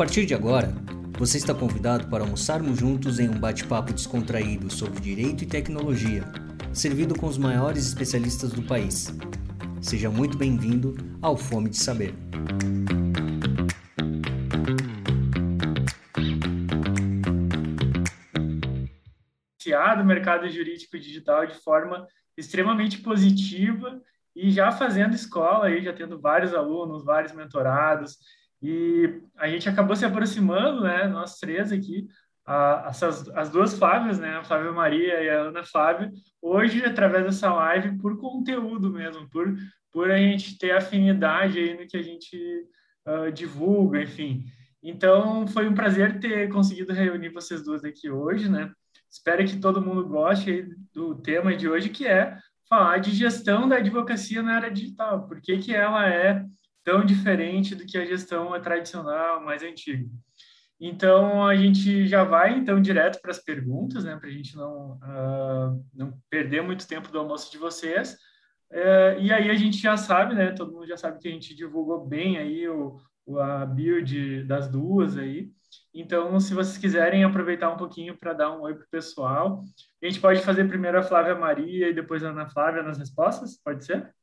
partir de agora, você está convidado para almoçarmos juntos em um bate-papo descontraído sobre direito e tecnologia, servido com os maiores especialistas do país. Seja muito bem-vindo ao Fome de Saber. o mercado jurídico digital de forma extremamente positiva e já fazendo escola aí, já tendo vários alunos, vários mentorados, e a gente acabou se aproximando, né, nós três aqui, a, essas, as duas Flávias, né, a Flávia Maria e a Ana Flávia, hoje, através dessa live, por conteúdo mesmo, por, por a gente ter afinidade aí no que a gente uh, divulga, enfim. Então, foi um prazer ter conseguido reunir vocês duas aqui hoje, né? Espero que todo mundo goste do tema de hoje, que é falar de gestão da advocacia na era digital. Por que, que ela é tão diferente do que a gestão tradicional, mais antiga. Então, a gente já vai, então, direto para as perguntas, né, para a gente não, uh, não perder muito tempo do almoço de vocês. Uh, e aí a gente já sabe, né, todo mundo já sabe que a gente divulgou bem aí o, o a build das duas aí. Então, se vocês quiserem aproveitar um pouquinho para dar um oi para o pessoal, a gente pode fazer primeiro a Flávia Maria e depois a Ana Flávia nas respostas, pode ser?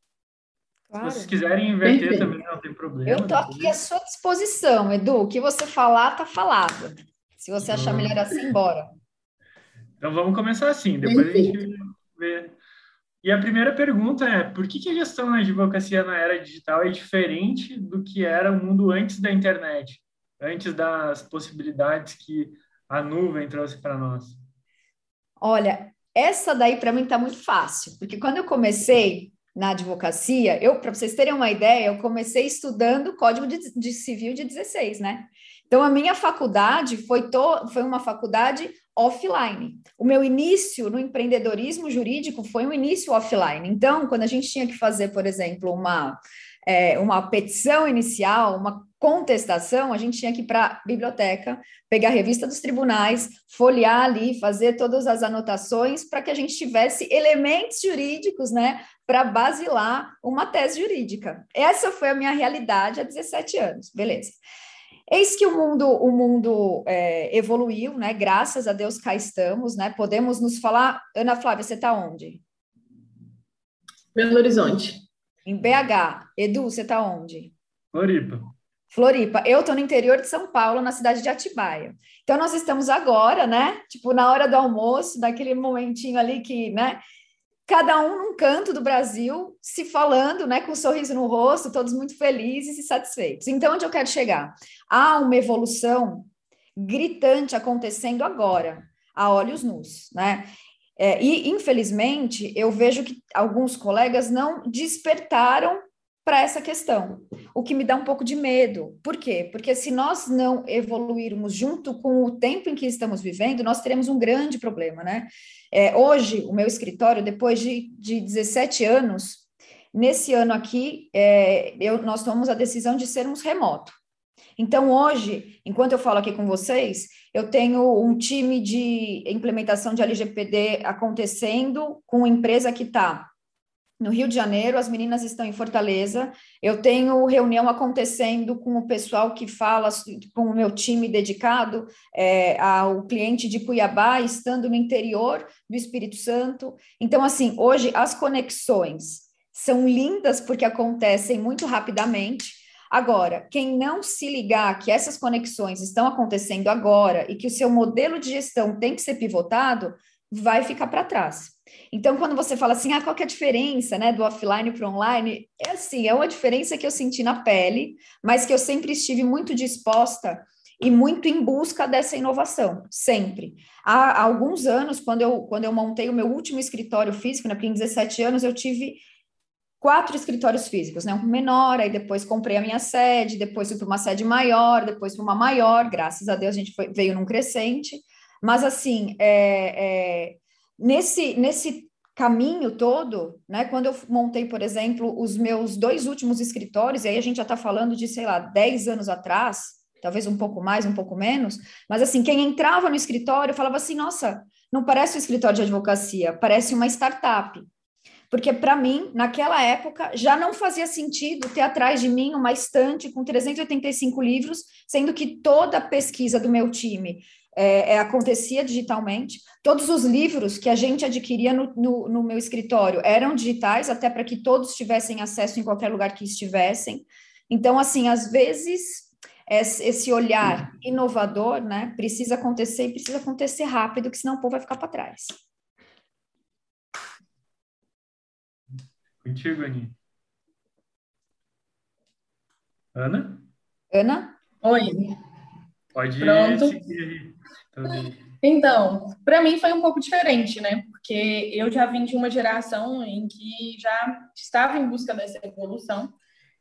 Claro. Se vocês quiserem inverter Perfeito. também, não tem problema. Eu estou aqui à sua disposição, Edu. O que você falar, está falado. Se você achar então... melhor assim, bora. Então vamos começar assim, depois Perfeito. a gente vê. E a primeira pergunta é: por que, que a gestão na advocacia na era digital é diferente do que era o mundo antes da internet, antes das possibilidades que a nuvem trouxe para nós? Olha, essa daí para mim está muito fácil, porque quando eu comecei, na advocacia, eu, para vocês terem uma ideia, eu comecei estudando Código de, de, Civil de 16, né? Então, a minha faculdade foi, to, foi uma faculdade offline. O meu início no empreendedorismo jurídico foi um início offline. Então, quando a gente tinha que fazer, por exemplo, uma, é, uma petição inicial, uma contestação, a gente tinha que ir para a biblioteca, pegar a revista dos tribunais, folhear ali, fazer todas as anotações para que a gente tivesse elementos jurídicos, né, para basilar uma tese jurídica. Essa foi a minha realidade há 17 anos, beleza. Eis que o mundo, o mundo é, evoluiu, né? Graças a Deus cá estamos, né? Podemos nos falar. Ana Flávia, você está onde? Belo Horizonte. Em BH. Edu, você está onde? Floripa. Floripa. Eu estou no interior de São Paulo, na cidade de Atibaia. Então, nós estamos agora, né? Tipo, na hora do almoço, daquele momentinho ali que, né? cada um num canto do Brasil, se falando, né, com um sorriso no rosto, todos muito felizes e satisfeitos. Então, onde eu quero chegar? Há uma evolução gritante acontecendo agora, a olhos nus, né? É, e, infelizmente, eu vejo que alguns colegas não despertaram para essa questão, o que me dá um pouco de medo. Por quê? Porque se nós não evoluirmos junto com o tempo em que estamos vivendo, nós teremos um grande problema, né? É, hoje, o meu escritório, depois de, de 17 anos, nesse ano aqui, é, eu, nós tomamos a decisão de sermos remoto. Então, hoje, enquanto eu falo aqui com vocês, eu tenho um time de implementação de LGPD acontecendo com empresa que está no Rio de Janeiro, as meninas estão em Fortaleza. Eu tenho reunião acontecendo com o pessoal que fala, com o meu time dedicado é, ao cliente de Cuiabá, estando no interior do Espírito Santo. Então, assim, hoje as conexões são lindas porque acontecem muito rapidamente. Agora, quem não se ligar que essas conexões estão acontecendo agora e que o seu modelo de gestão tem que ser pivotado, vai ficar para trás. Então, quando você fala assim, ah, qual que é a diferença, né, do offline para online? É assim, é uma diferença que eu senti na pele, mas que eu sempre estive muito disposta e muito em busca dessa inovação, sempre. Há, alguns anos, quando eu, quando eu montei o meu último escritório físico, né, porque em 17 anos eu tive quatro escritórios físicos, né, um menor, aí depois comprei a minha sede, depois fui para uma sede maior, depois para uma maior, graças a Deus a gente foi, veio num crescente, mas assim, é, é Nesse, nesse caminho todo, né, quando eu montei, por exemplo, os meus dois últimos escritórios, e aí a gente já está falando de, sei lá, 10 anos atrás, talvez um pouco mais, um pouco menos, mas assim, quem entrava no escritório falava assim, nossa, não parece um escritório de advocacia, parece uma startup. Porque para mim, naquela época, já não fazia sentido ter atrás de mim uma estante com 385 livros, sendo que toda a pesquisa do meu time é, é, acontecia digitalmente. Todos os livros que a gente adquiria no, no, no meu escritório eram digitais, até para que todos tivessem acesso em qualquer lugar que estivessem. Então, assim, às vezes esse olhar inovador, né, precisa acontecer e precisa acontecer rápido, que senão o povo vai ficar para trás. Contigo, Ani. Ana? Ana? Oi. Pode Pronto. seguir aí. Então, para mim foi um pouco diferente, né? Porque eu já vim de uma geração em que já estava em busca dessa evolução.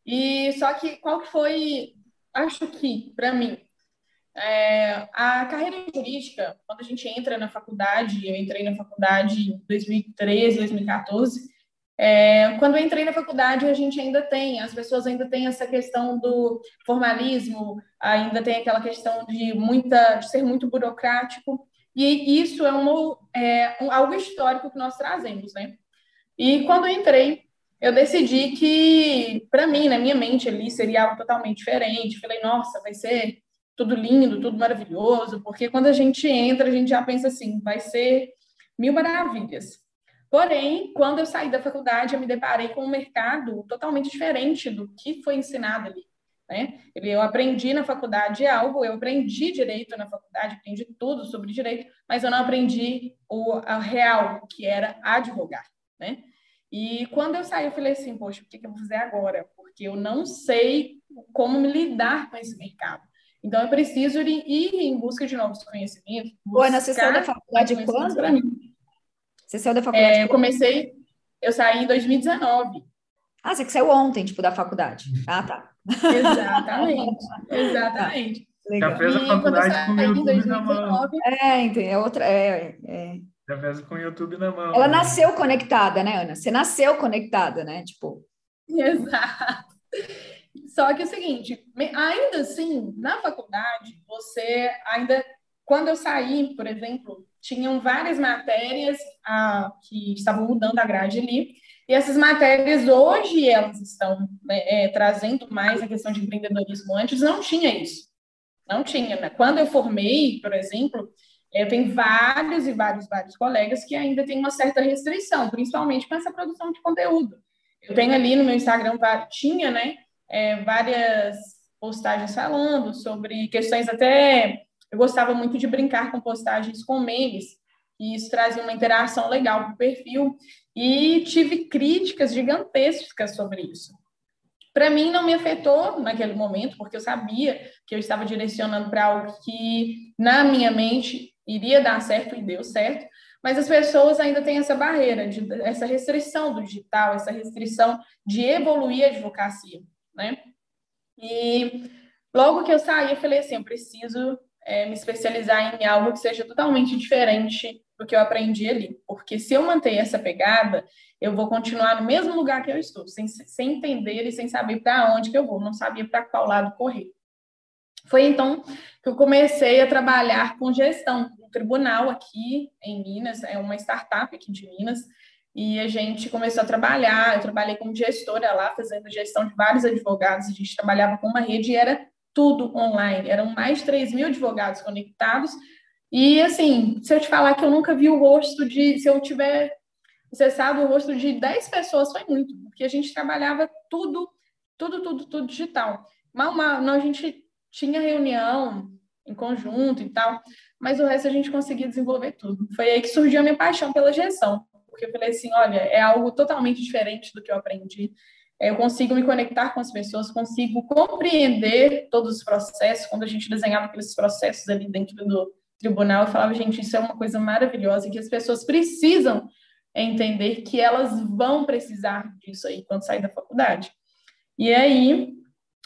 E só que qual que foi, acho que para mim, é, a carreira jurídica, quando a gente entra na faculdade, eu entrei na faculdade em 2013, 2014, é, quando eu entrei na faculdade, a gente ainda tem, as pessoas ainda têm essa questão do formalismo, ainda tem aquela questão de, muita, de ser muito burocrático, e isso é, uma, é um, algo histórico que nós trazemos, né? E quando eu entrei, eu decidi que, para mim, na minha mente ali, seria algo totalmente diferente. Falei, nossa, vai ser tudo lindo, tudo maravilhoso, porque quando a gente entra, a gente já pensa assim, vai ser mil maravilhas. Porém, quando eu saí da faculdade, eu me deparei com um mercado totalmente diferente do que foi ensinado ali. Né? Eu aprendi na faculdade algo, eu aprendi direito na faculdade, aprendi tudo sobre direito, mas eu não aprendi o a real, que era advogar. Né? E quando eu saí, eu falei assim, poxa, o que, que eu vou fazer agora? Porque eu não sei como me lidar com esse mercado. Então, eu preciso ir em busca de novos conhecimentos. Oi, na sessão da faculdade quando? Você saiu da faculdade? É, eu comecei, eu saí em 2019. Ah, você que saiu ontem, tipo, da faculdade. Ah, tá. Exatamente, exatamente. Legal. Já fez a faculdade com o YouTube na mão. É, entendi. É outra. É, é. Já fez com o YouTube na mão. Ela né? nasceu conectada, né, Ana? Você nasceu conectada, né? Tipo. Exato. Só que é o seguinte, ainda assim, na faculdade, você ainda. Quando eu saí, por exemplo, tinham várias matérias que estavam mudando a grade ali, e essas matérias hoje elas estão né, é, trazendo mais a questão de empreendedorismo. Antes não tinha isso, não tinha. Né? Quando eu formei, por exemplo, eu tenho vários e vários, vários colegas que ainda têm uma certa restrição, principalmente com essa produção de conteúdo. Eu tenho ali no meu Instagram, tinha, né, é, várias postagens falando sobre questões até eu gostava muito de brincar com postagens com memes, e isso trazia uma interação legal para o perfil, e tive críticas gigantescas sobre isso. Para mim, não me afetou naquele momento, porque eu sabia que eu estava direcionando para algo que, na minha mente, iria dar certo e deu certo, mas as pessoas ainda têm essa barreira, de, essa restrição do digital, essa restrição de evoluir a advocacia, né? E logo que eu saí, eu falei assim, eu preciso é, me especializar em algo que seja totalmente diferente do que eu aprendi ali. Porque se eu manter essa pegada, eu vou continuar no mesmo lugar que eu estou, sem, sem entender e sem saber para onde que eu vou, não sabia para qual lado correr. Foi então que eu comecei a trabalhar com gestão no tribunal aqui em Minas, é uma startup aqui de Minas, e a gente começou a trabalhar, eu trabalhei como gestora lá, fazendo gestão de vários advogados, a gente trabalhava com uma rede e era tudo online. Eram mais de 3 mil advogados conectados. E, assim, se eu te falar que eu nunca vi o rosto de. Se eu tiver acessado o rosto de 10 pessoas, foi muito, porque a gente trabalhava tudo, tudo, tudo, tudo digital. Mal, mal, a gente tinha reunião em conjunto e tal, mas o resto a gente conseguia desenvolver tudo. Foi aí que surgiu a minha paixão pela gestão, porque eu falei assim: olha, é algo totalmente diferente do que eu aprendi eu consigo me conectar com as pessoas, consigo compreender todos os processos. Quando a gente desenhava aqueles processos ali dentro do tribunal, eu falava, gente, isso é uma coisa maravilhosa, que as pessoas precisam entender que elas vão precisar disso aí quando sair da faculdade. E aí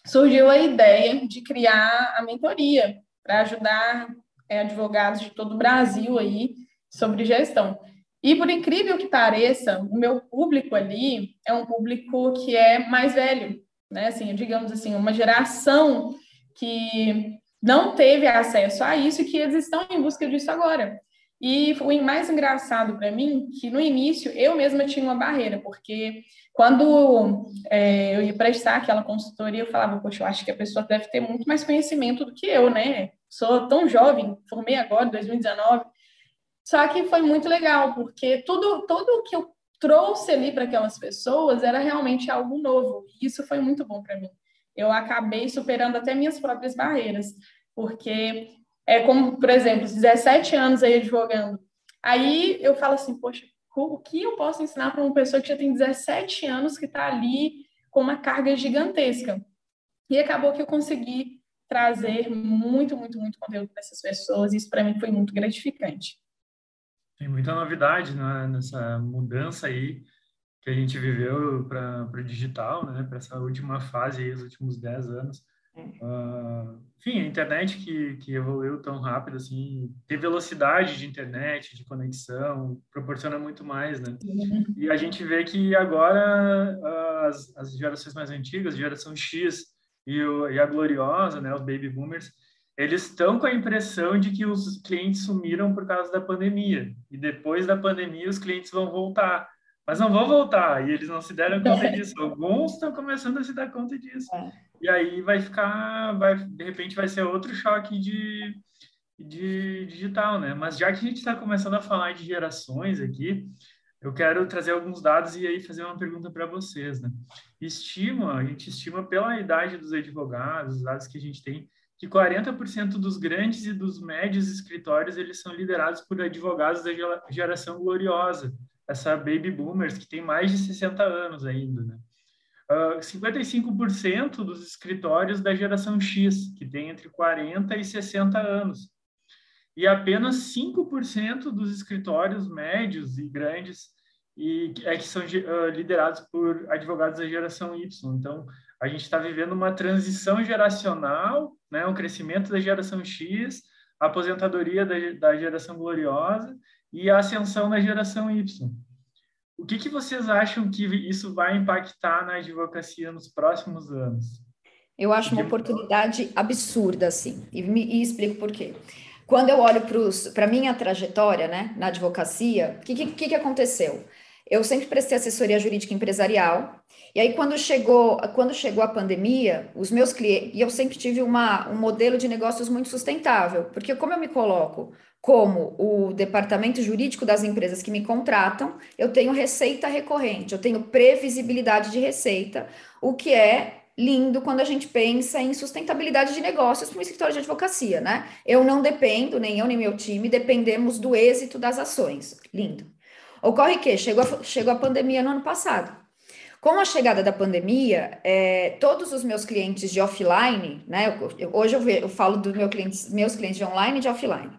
surgiu a ideia de criar a mentoria para ajudar é, advogados de todo o Brasil aí sobre gestão. E por incrível que pareça, o meu público ali é um público que é mais velho, né? Assim, digamos assim, uma geração que não teve acesso a isso e que eles estão em busca disso agora. E o mais engraçado para mim que no início eu mesma tinha uma barreira, porque quando é, eu ia prestar aquela consultoria, eu falava, poxa, eu acho que a pessoa deve ter muito mais conhecimento do que eu, né? Sou tão jovem, formei agora, em 2019. Só que foi muito legal, porque tudo, tudo que eu trouxe ali para aquelas pessoas era realmente algo novo. E isso foi muito bom para mim. Eu acabei superando até minhas próprias barreiras, porque é como, por exemplo, 17 anos aí advogando. Aí eu falo assim, poxa, o que eu posso ensinar para uma pessoa que já tem 17 anos, que está ali com uma carga gigantesca? E acabou que eu consegui trazer muito, muito, muito conteúdo para essas pessoas, e isso para mim foi muito gratificante. Tem muita novidade né, nessa mudança aí que a gente viveu para o digital, né, para essa última fase aí, os últimos 10 anos. Uh, enfim, a internet que, que evoluiu tão rápido, assim, ter velocidade de internet, de conexão, proporciona muito mais, né? Uhum. E a gente vê que agora as, as gerações mais antigas, geração X e, o, e a gloriosa, né, os baby boomers, eles estão com a impressão de que os clientes sumiram por causa da pandemia. E depois da pandemia, os clientes vão voltar. Mas não vão voltar. E eles não se deram conta disso. Alguns estão começando a se dar conta disso. É. E aí vai ficar, vai, de repente vai ser outro choque de, de digital, né? Mas já que a gente está começando a falar de gerações aqui, eu quero trazer alguns dados e aí fazer uma pergunta para vocês, né? Estima, a gente estima pela idade dos advogados, os dados que a gente tem, que 40% dos grandes e dos médios escritórios eles são liderados por advogados da geração gloriosa, essa baby boomers que tem mais de 60 anos ainda, né? Uh, ah, 55% dos escritórios da geração X, que tem entre 40 e 60 anos. E apenas 5% dos escritórios médios e grandes e é que são uh, liderados por advogados da geração Y. Então, a gente está vivendo uma transição geracional, né, um crescimento da geração X, a aposentadoria da, da geração gloriosa e a ascensão da geração Y. O que, que vocês acham que isso vai impactar na advocacia nos próximos anos? Eu acho uma oportunidade absurda, assim, e, me, e explico por quê. Quando eu olho para a minha trajetória né, na advocacia, o que, que, que aconteceu? Eu sempre prestei assessoria jurídica empresarial, e aí, quando chegou, quando chegou a pandemia, os meus clientes, e eu sempre tive uma, um modelo de negócios muito sustentável, porque como eu me coloco como o departamento jurídico das empresas que me contratam, eu tenho receita recorrente, eu tenho previsibilidade de receita, o que é lindo quando a gente pensa em sustentabilidade de negócios para um escritório de advocacia, né? Eu não dependo, nem eu nem meu time, dependemos do êxito das ações. Lindo. Ocorre que chegou a, chegou a pandemia no ano passado. Com a chegada da pandemia, é, todos os meus clientes de offline, né? Eu, hoje eu, eu falo dos meu clientes, meus clientes de online e de offline.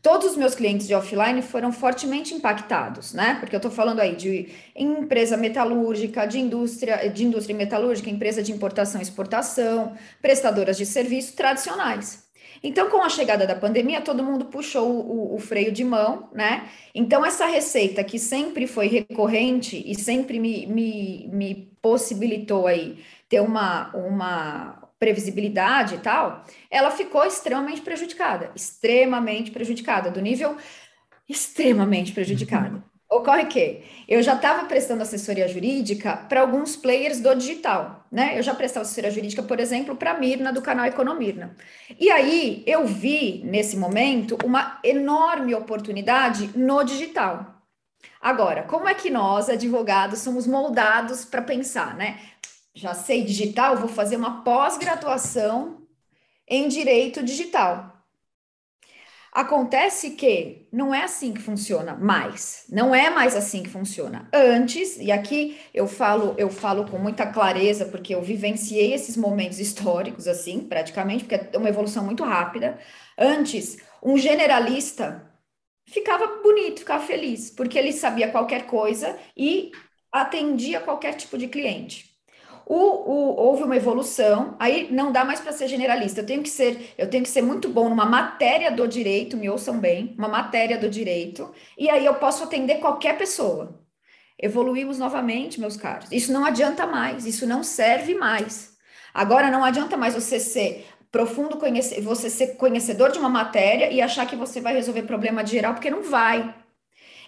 Todos os meus clientes de offline foram fortemente impactados, né? Porque eu estou falando aí de empresa metalúrgica, de indústria, de indústria metalúrgica, empresa de importação e exportação, prestadoras de serviço tradicionais. Então, com a chegada da pandemia, todo mundo puxou o, o, freio de mão, né? Então, essa receita que sempre foi recorrente e sempre me, me, me possibilitou aí ter uma, uma previsibilidade e tal, ela ficou extremamente prejudicada, extremamente prejudicada, do nível extremamente prejudicada. Ocorre que eu já estava prestando assessoria jurídica para alguns players do digital, né? Eu já prestava assessoria jurídica, por exemplo, para a Mirna, do canal Economirna. E aí eu vi, nesse momento, uma enorme oportunidade no digital. Agora, como é que nós, advogados, somos moldados para pensar, né? Já sei digital, vou fazer uma pós-graduação em direito digital. Acontece que não é assim que funciona mais. Não é mais assim que funciona. Antes, e aqui eu falo, eu falo com muita clareza porque eu vivenciei esses momentos históricos assim, praticamente, porque é uma evolução muito rápida. Antes, um generalista ficava bonito, ficava feliz, porque ele sabia qualquer coisa e atendia qualquer tipo de cliente. O, o, houve uma evolução, aí não dá mais para ser generalista. Eu tenho que ser, eu tenho que ser muito bom numa matéria do direito, me ouçam bem, uma matéria do direito, e aí eu posso atender qualquer pessoa. Evoluímos novamente, meus caros. Isso não adianta mais, isso não serve mais. Agora não adianta mais você ser profundo conhecer, você ser conhecedor de uma matéria e achar que você vai resolver problema de geral, porque não vai.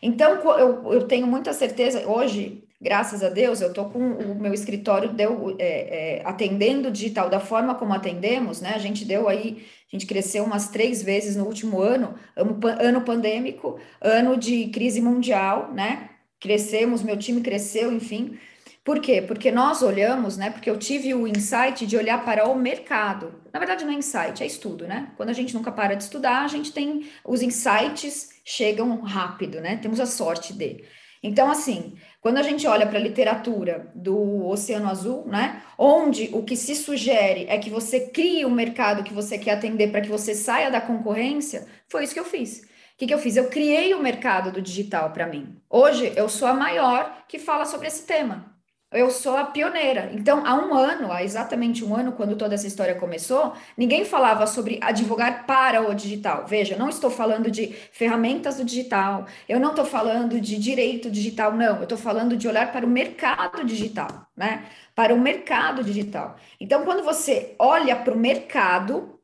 Então, eu, eu tenho muita certeza, hoje, graças a Deus, eu estou com o meu escritório deu, é, é, atendendo digital da forma como atendemos, né? A gente deu aí, a gente cresceu umas três vezes no último ano, ano, pandêmico, ano de crise mundial, né? Crescemos, meu time cresceu, enfim. Por quê? Porque nós olhamos, né? Porque eu tive o insight de olhar para o mercado. Na verdade, não é insight, é estudo, né? Quando a gente nunca para de estudar, a gente tem os insights chegam rápido, né? Temos a sorte de. Então, assim, quando a gente olha para a literatura do Oceano Azul, né? Onde o que se sugere é que você crie o mercado que você quer atender para que você saia da concorrência, foi isso que eu fiz. O que, que eu fiz? Eu criei o mercado do digital para mim. Hoje eu sou a maior que fala sobre esse tema eu sou a pioneira. Então, há um ano, há exatamente um ano, quando toda essa história começou, ninguém falava sobre advogar para o digital. Veja, não estou falando de ferramentas do digital, eu não estou falando de direito digital, não, eu estou falando de olhar para o mercado digital, né? Para o mercado digital. Então, quando você olha para o mercado,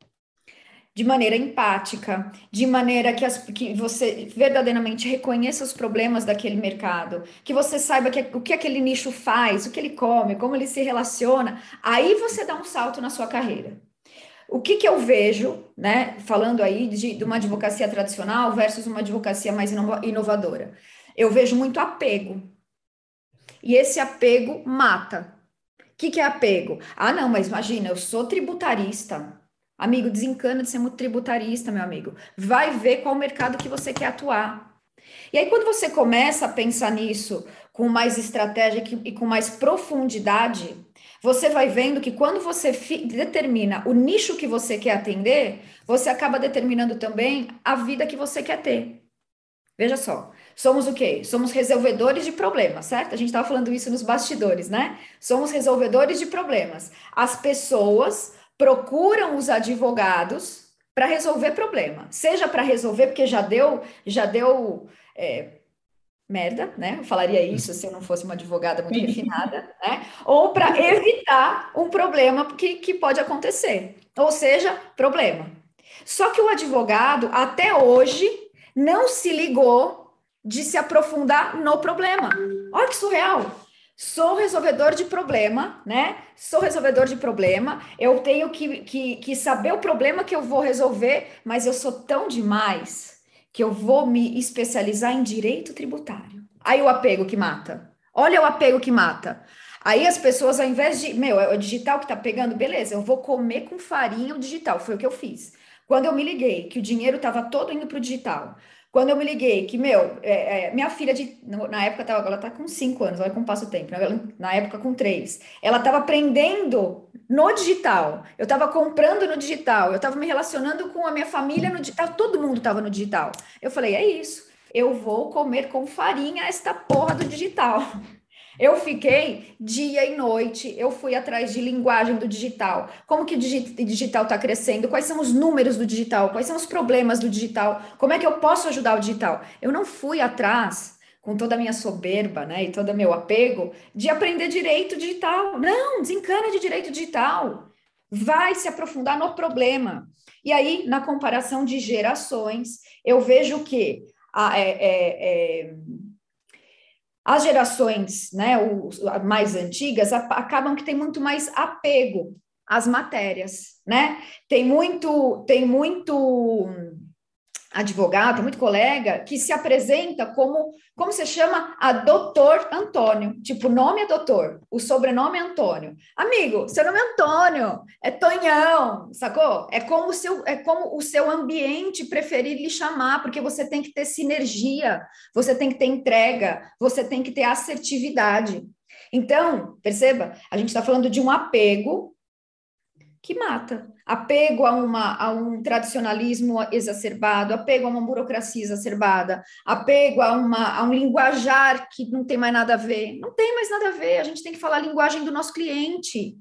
de maneira empática, de maneira que, as, que você verdadeiramente reconheça os problemas daquele mercado, que você saiba que, o que aquele nicho faz, o que ele come, como ele se relaciona, aí você dá um salto na sua carreira. O que, que eu vejo, né, falando aí de, de uma advocacia tradicional versus uma advocacia mais inovadora? Eu vejo muito apego. E esse apego mata. O que, que é apego? Ah, não, mas imagina, eu sou tributarista, Amigo, desencana de ser muito tributarista, meu amigo. Vai ver qual mercado que você quer atuar. E aí, quando você começa a pensar nisso com mais estratégia e com mais profundidade, você vai vendo que quando você determina o nicho que você quer atender, você acaba determinando também a vida que você quer ter. Veja só, somos o quê? Somos resolvedores de problemas, certo? A gente estava falando isso nos bastidores, né? Somos resolvedores de problemas. As pessoas procuram os advogados para resolver problema, seja para resolver porque já deu, já deu é, merda, né? Eu falaria isso se eu não fosse uma advogada muito refinada, né? Ou para evitar um problema que, que pode acontecer, ou seja, problema. Só que o advogado até hoje não se ligou de se aprofundar no problema. Olha que surreal sou resolvedor de problema, né? Sou resolvedor de problema, eu tenho que, que, que saber o problema que eu vou resolver, mas eu sou tão demais que eu vou me especializar em direito tributário. Aí o apego que mata. Olha o apego que mata. Aí as pessoas, ao invés de, meu, é o digital que tá pegando, beleza, eu vou comer com farinha o digital, foi o que eu fiz. Quando eu me liguei que o dinheiro estava todo indo para o digital, quando eu me liguei que, meu, é, é, minha filha, de, na época, tava, ela tá com cinco anos, olha como passa o tempo, na época com três. Ela estava aprendendo no digital, eu estava comprando no digital, eu estava me relacionando com a minha família no digital, todo mundo estava no digital. Eu falei, é isso, eu vou comer com farinha esta porra do digital. Eu fiquei dia e noite, eu fui atrás de linguagem do digital. Como que o digital está crescendo? Quais são os números do digital? Quais são os problemas do digital? Como é que eu posso ajudar o digital? Eu não fui atrás com toda a minha soberba, né, e todo o meu apego, de aprender direito digital. Não, desencana de direito digital. Vai se aprofundar no problema. E aí, na comparação de gerações, eu vejo que a, é, é, é as gerações né, mais antigas acabam que tem muito mais apego às matérias, né? Tem muito, tem muito advogado, muito colega que se apresenta como, como se chama a doutor Antônio, tipo, o nome é doutor, o sobrenome é Antônio. Amigo, seu nome é Antônio, é Tonhão, sacou? É como o seu, é como o seu ambiente preferir lhe chamar, porque você tem que ter sinergia, você tem que ter entrega, você tem que ter assertividade. Então, perceba, a gente está falando de um apego que mata. Apego a, uma, a um tradicionalismo exacerbado, apego a uma burocracia exacerbada, apego a, uma, a um linguajar que não tem mais nada a ver. Não tem mais nada a ver, a gente tem que falar a linguagem do nosso cliente.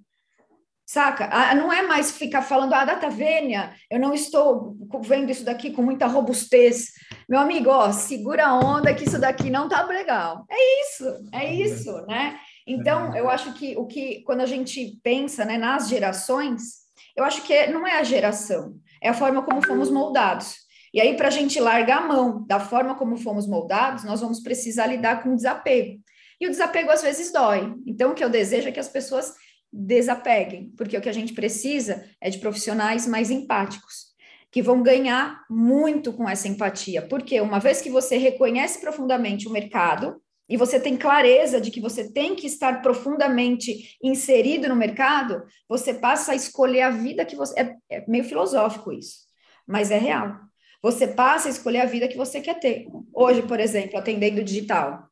Saca? Não é mais ficar falando, ah, data vênia, eu não estou vendo isso daqui com muita robustez. Meu amigo, ó, segura a onda que isso daqui não tá legal. É isso, é isso, né? Então, eu acho que o que quando a gente pensa né, nas gerações, Eu acho que não é a geração, é a forma como fomos moldados. E aí, para a gente largar a mão da forma como fomos moldados, nós vamos precisar lidar com o desapego. E o desapego às vezes dói. Então, o que eu desejo é que as pessoas desapeguem, porque o que a gente precisa é de profissionais mais empáticos, que vão ganhar muito com essa empatia. Porque uma vez que você reconhece profundamente o mercado, e você tem clareza de que você tem que estar profundamente inserido no mercado, você passa a escolher a vida que você. É, é, meio filosófico isso, mas é real. Você passa a escolher a vida que você quer ter. Hoje, por exemplo, atendendo digital.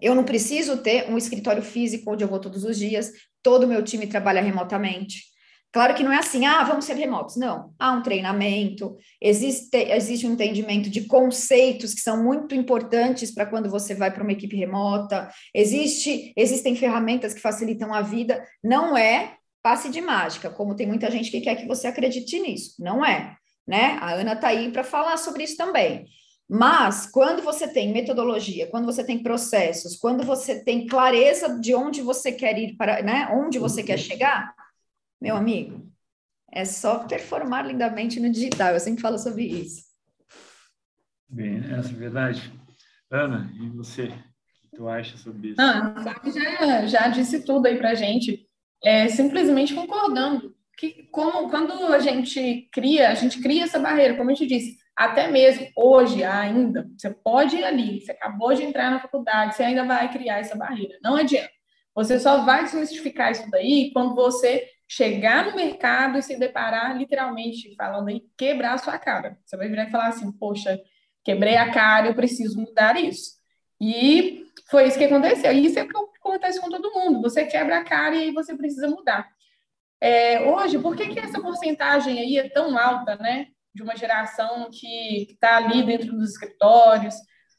Eu não preciso ter um escritório físico onde eu vou todos os dias, todo o meu time trabalha remotamente. Claro que não é assim, ah, vamos ser remotos. Não, há um treinamento, existe, existe um entendimento de conceitos que são muito importantes para quando você vai para uma equipe remota, existe, existem ferramentas que facilitam a vida, não é passe de mágica, como tem muita gente que quer que você acredite nisso, não é, né? A Ana está aí para falar sobre isso também. Mas quando você tem metodologia, quando você tem processos, quando você tem clareza de onde você quer ir para, né, onde você quer chegar, meu amigo, é só performar lindamente no digital. Eu sempre falo sobre isso. Bem, essa é verdade. Ana, e você? O que tu acha sobre isso? Ah, já, já disse tudo aí pra gente. É, simplesmente concordando. Que como, quando a gente cria, a gente cria essa barreira, como a gente disse, até mesmo hoje ainda, você pode ir ali, você acabou de entrar na faculdade, você ainda vai criar essa barreira. Não adianta. Você só vai desmistificar isso daí quando você chegar no mercado e se deparar, literalmente, falando aí, quebrar a sua cara. Você vai virar e falar assim, poxa, quebrei a cara, eu preciso mudar isso. E foi isso que aconteceu. E isso é o que acontece com todo mundo. Você quebra a cara e aí você precisa mudar. É, hoje, por que, que essa porcentagem aí é tão alta, né? De uma geração que está ali dentro dos escritórios.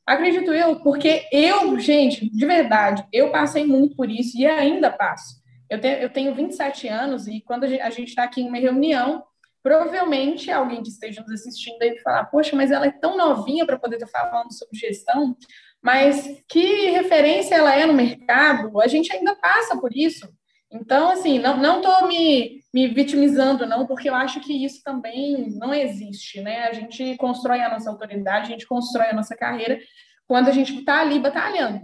Acredito eu, porque eu, gente, de verdade, eu passei muito por isso e ainda passo. Eu tenho, eu tenho 27 anos e quando a gente está aqui em uma reunião, provavelmente alguém que esteja nos assistindo aí falar, poxa, mas ela é tão novinha para poder estar falando sobre gestão, mas que referência ela é no mercado? A gente ainda passa por isso. Então, assim, não estou me, me vitimizando, não, porque eu acho que isso também não existe, né? A gente constrói a nossa autoridade, a gente constrói a nossa carreira quando a gente está ali batalhando.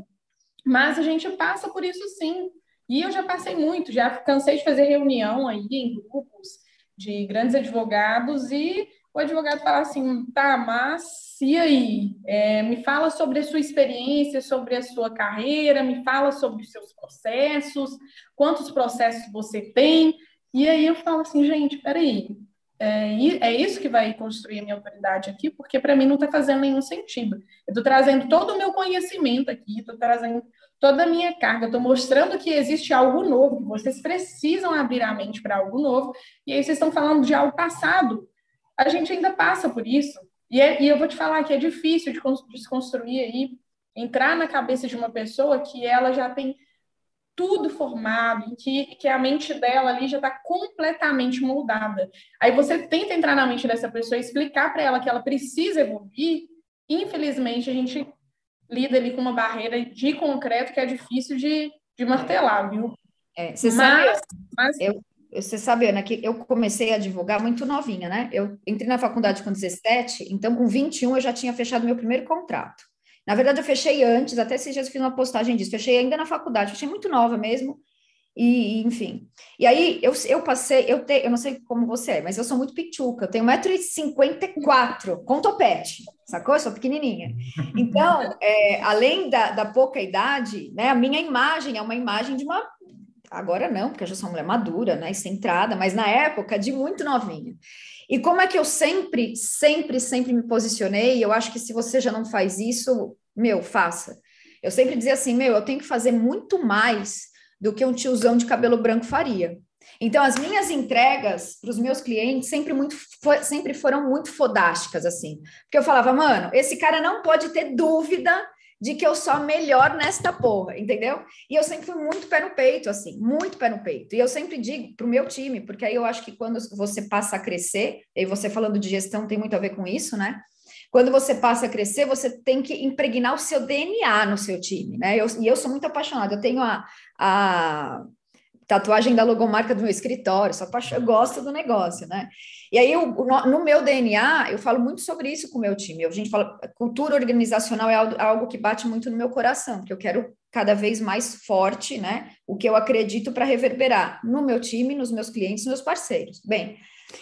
Mas a gente passa por isso sim. E eu já passei muito, já cansei de fazer reunião aí em grupos de grandes advogados e o advogado fala assim, tá, mas e aí? É, me fala sobre a sua experiência, sobre a sua carreira, me fala sobre os seus processos, quantos processos você tem. E aí eu falo assim, gente, peraí, é, é isso que vai construir a minha autoridade aqui, porque para mim não está fazendo nenhum sentido. Eu estou trazendo todo o meu conhecimento aqui, estou trazendo toda a minha carga, estou mostrando que existe algo novo, que vocês precisam abrir a mente para algo novo, e aí vocês estão falando de algo passado. A gente ainda passa por isso, e, é, e eu vou te falar que é difícil de desconstruir aí, entrar na cabeça de uma pessoa que ela já tem tudo formado, que, que a mente dela ali já está completamente moldada. Aí você tenta entrar na mente dessa pessoa e explicar para ela que ela precisa evoluir, infelizmente a gente lida ali com uma barreira de concreto que é difícil de, de martelar, viu? É, você mas, sabe, mas... Eu, você sabe, Ana, que eu comecei a advogar muito novinha, né? Eu entrei na faculdade com 17, então com 21 eu já tinha fechado meu primeiro contrato. Na verdade, eu fechei antes, até esses dias eu fiz uma postagem disso, fechei ainda na faculdade, fechei muito nova mesmo, e, enfim. E aí, eu, eu passei, eu, te, eu não sei como você é, mas eu sou muito pichuca. Eu tenho 1,54m, com topete, sacou? Eu sou pequenininha. Então, é, além da, da pouca idade, né, a minha imagem é uma imagem de uma. Agora não, porque eu já sou uma mulher madura, né, centrada, mas na época de muito novinha. E como é que eu sempre, sempre, sempre me posicionei? Eu acho que se você já não faz isso, meu, faça. Eu sempre dizia assim, meu, eu tenho que fazer muito mais do que um tiozão de cabelo branco faria. Então, as minhas entregas para os meus clientes sempre, muito, sempre foram muito fodásticas, assim. Porque eu falava, mano, esse cara não pode ter dúvida de que eu sou melhor nesta porra, entendeu? E eu sempre fui muito pé no peito, assim, muito pé no peito. E eu sempre digo para o meu time, porque aí eu acho que quando você passa a crescer, e você falando de gestão tem muito a ver com isso, né? Quando você passa a crescer, você tem que impregnar o seu DNA no seu time, né? Eu, e eu sou muito apaixonada. Eu tenho a, a tatuagem da logomarca do meu escritório, só eu gosto do negócio, né? E aí, eu, no meu DNA, eu falo muito sobre isso com o meu time. A gente fala, cultura organizacional é algo que bate muito no meu coração, porque eu quero cada vez mais forte, né? O que eu acredito para reverberar no meu time, nos meus clientes, nos meus parceiros. Bem,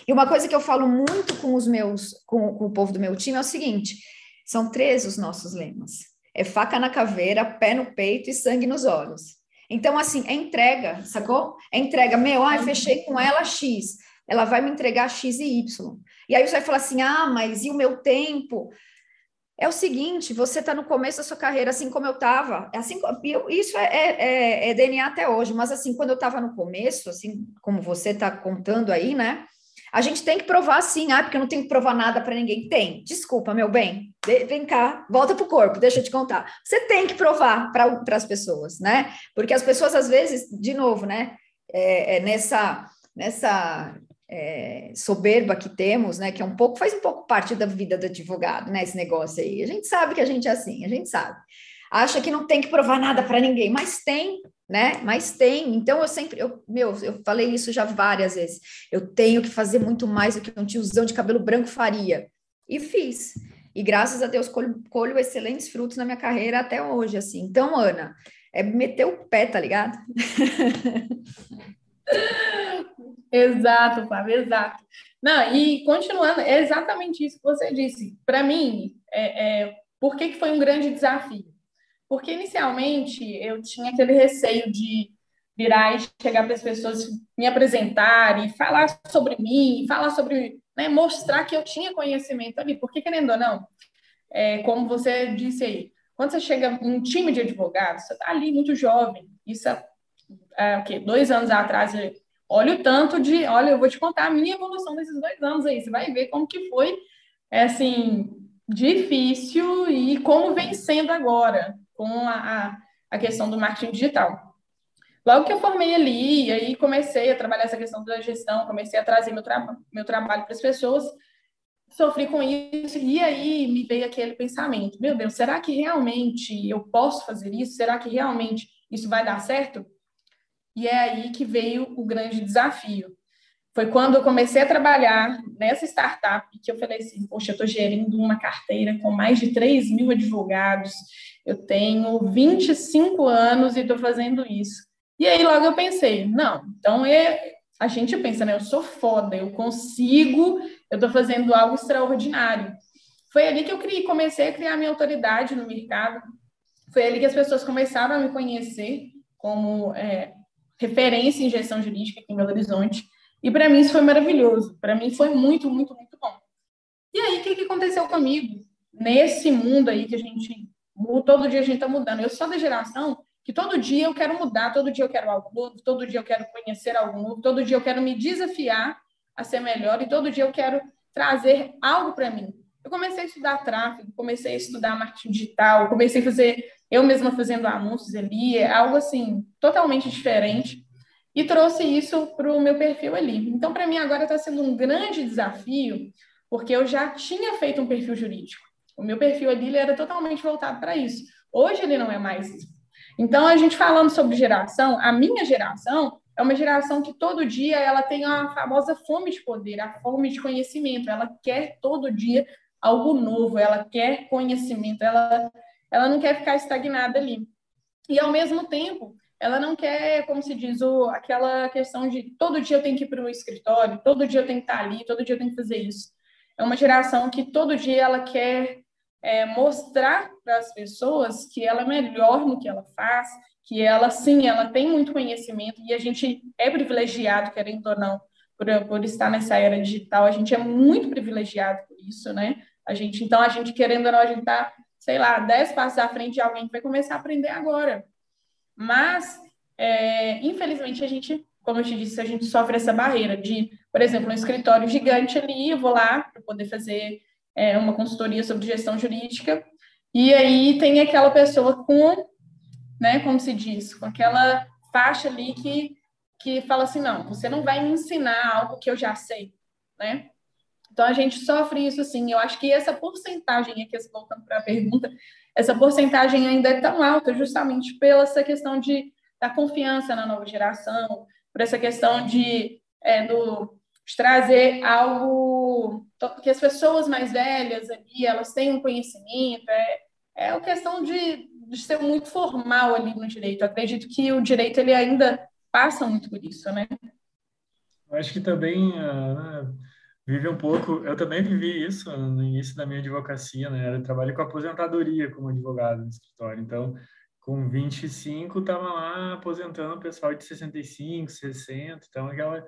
e uma coisa que eu falo muito com os meus, com, com o povo do meu time é o seguinte: são três os nossos lemas. É faca na caveira, pé no peito e sangue nos olhos. Então, assim, é entrega, sacou? É entrega. Meu, ah, fechei com ela X. Ela vai me entregar X e Y. E aí você vai falar assim: ah, mas e o meu tempo? É o seguinte, você está no começo da sua carreira, assim como eu estava. Assim, isso é, é, é, é, DNA até hoje, mas assim, quando eu estava no começo, assim como você está contando aí, né? A gente tem que provar sim, ah, porque eu não tenho que provar nada para ninguém. Tem, desculpa, meu bem, de, vem cá, volta para o corpo, deixa eu te contar. Você tem que provar para as pessoas, né? Porque as pessoas, às vezes, de novo, né? É, é nessa, nessa é, soberba que temos, né? Que é um pouco, faz um pouco parte da vida do advogado, né? Esse negócio aí. A gente sabe que a gente é assim, a gente sabe. Acha que não tem que provar nada para ninguém, mas tem, né? Mas tem. Então eu sempre, eu, meu, eu falei isso já várias vezes. Eu tenho que fazer muito mais do que um tiozão de cabelo branco faria. E fiz. E graças a Deus colho, colho excelentes frutos na minha carreira até hoje, assim. Então, Ana, é meter o pé, tá ligado? exato, Fábio, exato. Não, e continuando, é exatamente isso que você disse. Para mim, é, é, por que, que foi um grande desafio? Porque inicialmente eu tinha aquele receio de virar e chegar para as pessoas, me apresentar e falar sobre mim, falar sobre, né, mostrar que eu tinha conhecimento ali. Porque, querendo ou não, é, como você disse aí, quando você chega em um time de advogados, você está ali muito jovem, isso é, é o quê? Dois anos atrás, olha o tanto de, olha, eu vou te contar a minha evolução desses dois anos aí, você vai ver como que foi, é, assim, difícil e como vem sendo agora com a, a questão do marketing digital. Logo que eu formei ali, aí comecei a trabalhar essa questão da gestão, comecei a trazer meu, tra meu trabalho para as pessoas, sofri com isso, e aí me veio aquele pensamento: meu Deus, será que realmente eu posso fazer isso? Será que realmente isso vai dar certo? E é aí que veio o grande desafio. Foi quando eu comecei a trabalhar nessa startup que eu falei assim: poxa, eu estou gerindo uma carteira com mais de 3 mil advogados, eu tenho 25 anos e estou fazendo isso. E aí logo eu pensei, não, então é, a gente pensa, né? Eu sou foda, eu consigo, eu estou fazendo algo extraordinário. Foi ali que eu criei, comecei a criar minha autoridade no mercado. Foi ali que as pessoas começaram a me conhecer como é, referência em gestão jurídica aqui em Belo Horizonte. E para mim isso foi maravilhoso. Para mim foi muito, muito, muito bom. E aí, o que, que aconteceu comigo? Nesse mundo aí que a gente todo dia a gente está mudando. Eu sou da geração que todo dia eu quero mudar, todo dia eu quero algo novo, todo dia eu quero conhecer algo novo, todo dia eu quero me desafiar a ser melhor e todo dia eu quero trazer algo para mim. Eu comecei a estudar tráfego, comecei a estudar marketing digital, comecei a fazer eu mesma fazendo anúncios ali, é algo assim totalmente diferente e trouxe isso para o meu perfil ali. Então, para mim agora está sendo um grande desafio, porque eu já tinha feito um perfil jurídico. O meu perfil ali era totalmente voltado para isso. Hoje ele não é mais isso. Então, a gente falando sobre geração, a minha geração é uma geração que todo dia ela tem a famosa fome de poder, a fome de conhecimento. Ela quer todo dia algo novo, ela quer conhecimento, ela, ela não quer ficar estagnada ali. E, ao mesmo tempo, ela não quer, como se diz, o, aquela questão de todo dia eu tenho que ir para o escritório, todo dia eu tenho que estar ali, todo dia eu tenho que fazer isso. É uma geração que todo dia ela quer é, mostrar para as pessoas que ela é melhor no que ela faz, que ela, sim, ela tem muito conhecimento e a gente é privilegiado, querendo ou não, por, por estar nessa era digital, a gente é muito privilegiado por isso, né? A gente, então, a gente, querendo ou não, a gente está, sei lá, dez passos à frente de alguém que vai começar a aprender agora. Mas, é, infelizmente, a gente, como eu te disse, a gente sofre essa barreira de, por exemplo, um escritório gigante ali, eu vou lá para poder fazer é, uma consultoria sobre gestão jurídica, e aí tem aquela pessoa com, né, como se diz, com aquela faixa ali que, que fala assim, não, você não vai me ensinar algo que eu já sei, né? Então a gente sofre isso assim. Eu acho que essa porcentagem aqui, voltando para a pergunta, essa porcentagem ainda é tão alta justamente pela essa questão de da confiança na nova geração, por essa questão de, é, do, de trazer algo que as pessoas mais velhas ali, elas têm um conhecimento, é, é uma questão de, de ser muito formal ali no direito. Eu acredito que o direito ele ainda passa muito por isso, né? Eu acho que também uh, vive um pouco. Eu também vivi isso no início da minha advocacia, né? Eu trabalhei com aposentadoria como advogado no escritório. Então, com 25, estava lá aposentando o pessoal de 65, 60. Então, aquela,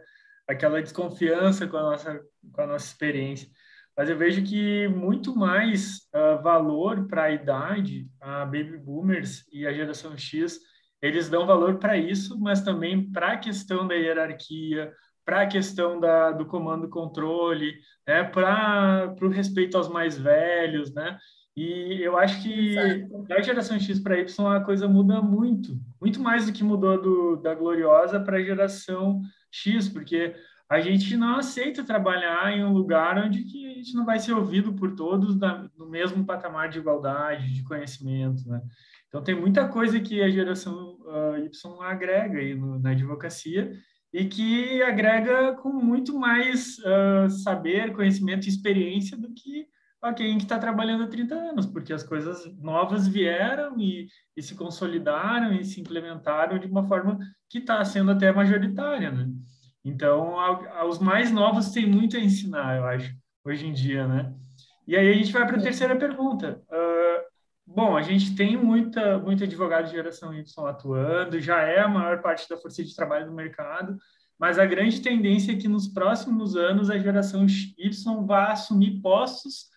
aquela desconfiança com a, nossa, com a nossa experiência. Mas eu vejo que muito mais uh, valor para a idade, a baby boomers e a geração X, eles dão valor para isso, mas também para a questão da hierarquia, para a questão da, do comando-controle, né, para o respeito aos mais velhos, né? E eu acho que Exato. da geração X para Y a coisa muda muito, muito mais do que mudou do, da Gloriosa para a geração X, porque a gente não aceita trabalhar em um lugar onde que a gente não vai ser ouvido por todos da, no mesmo patamar de igualdade, de conhecimento, né? Então tem muita coisa que a geração uh, Y agrega aí no, na advocacia e que agrega com muito mais uh, saber, conhecimento e experiência do que alguém que está trabalhando há 30 anos, porque as coisas novas vieram e, e se consolidaram e se implementaram de uma forma que está sendo até majoritária, né? Então, a, a, os mais novos têm muito a ensinar, eu acho, hoje em dia, né? E aí a gente vai para a terceira pergunta. Uh, bom, a gente tem muita, muito advogado de geração Y atuando, já é a maior parte da força de trabalho do mercado, mas a grande tendência é que nos próximos anos a geração Y vai assumir postos,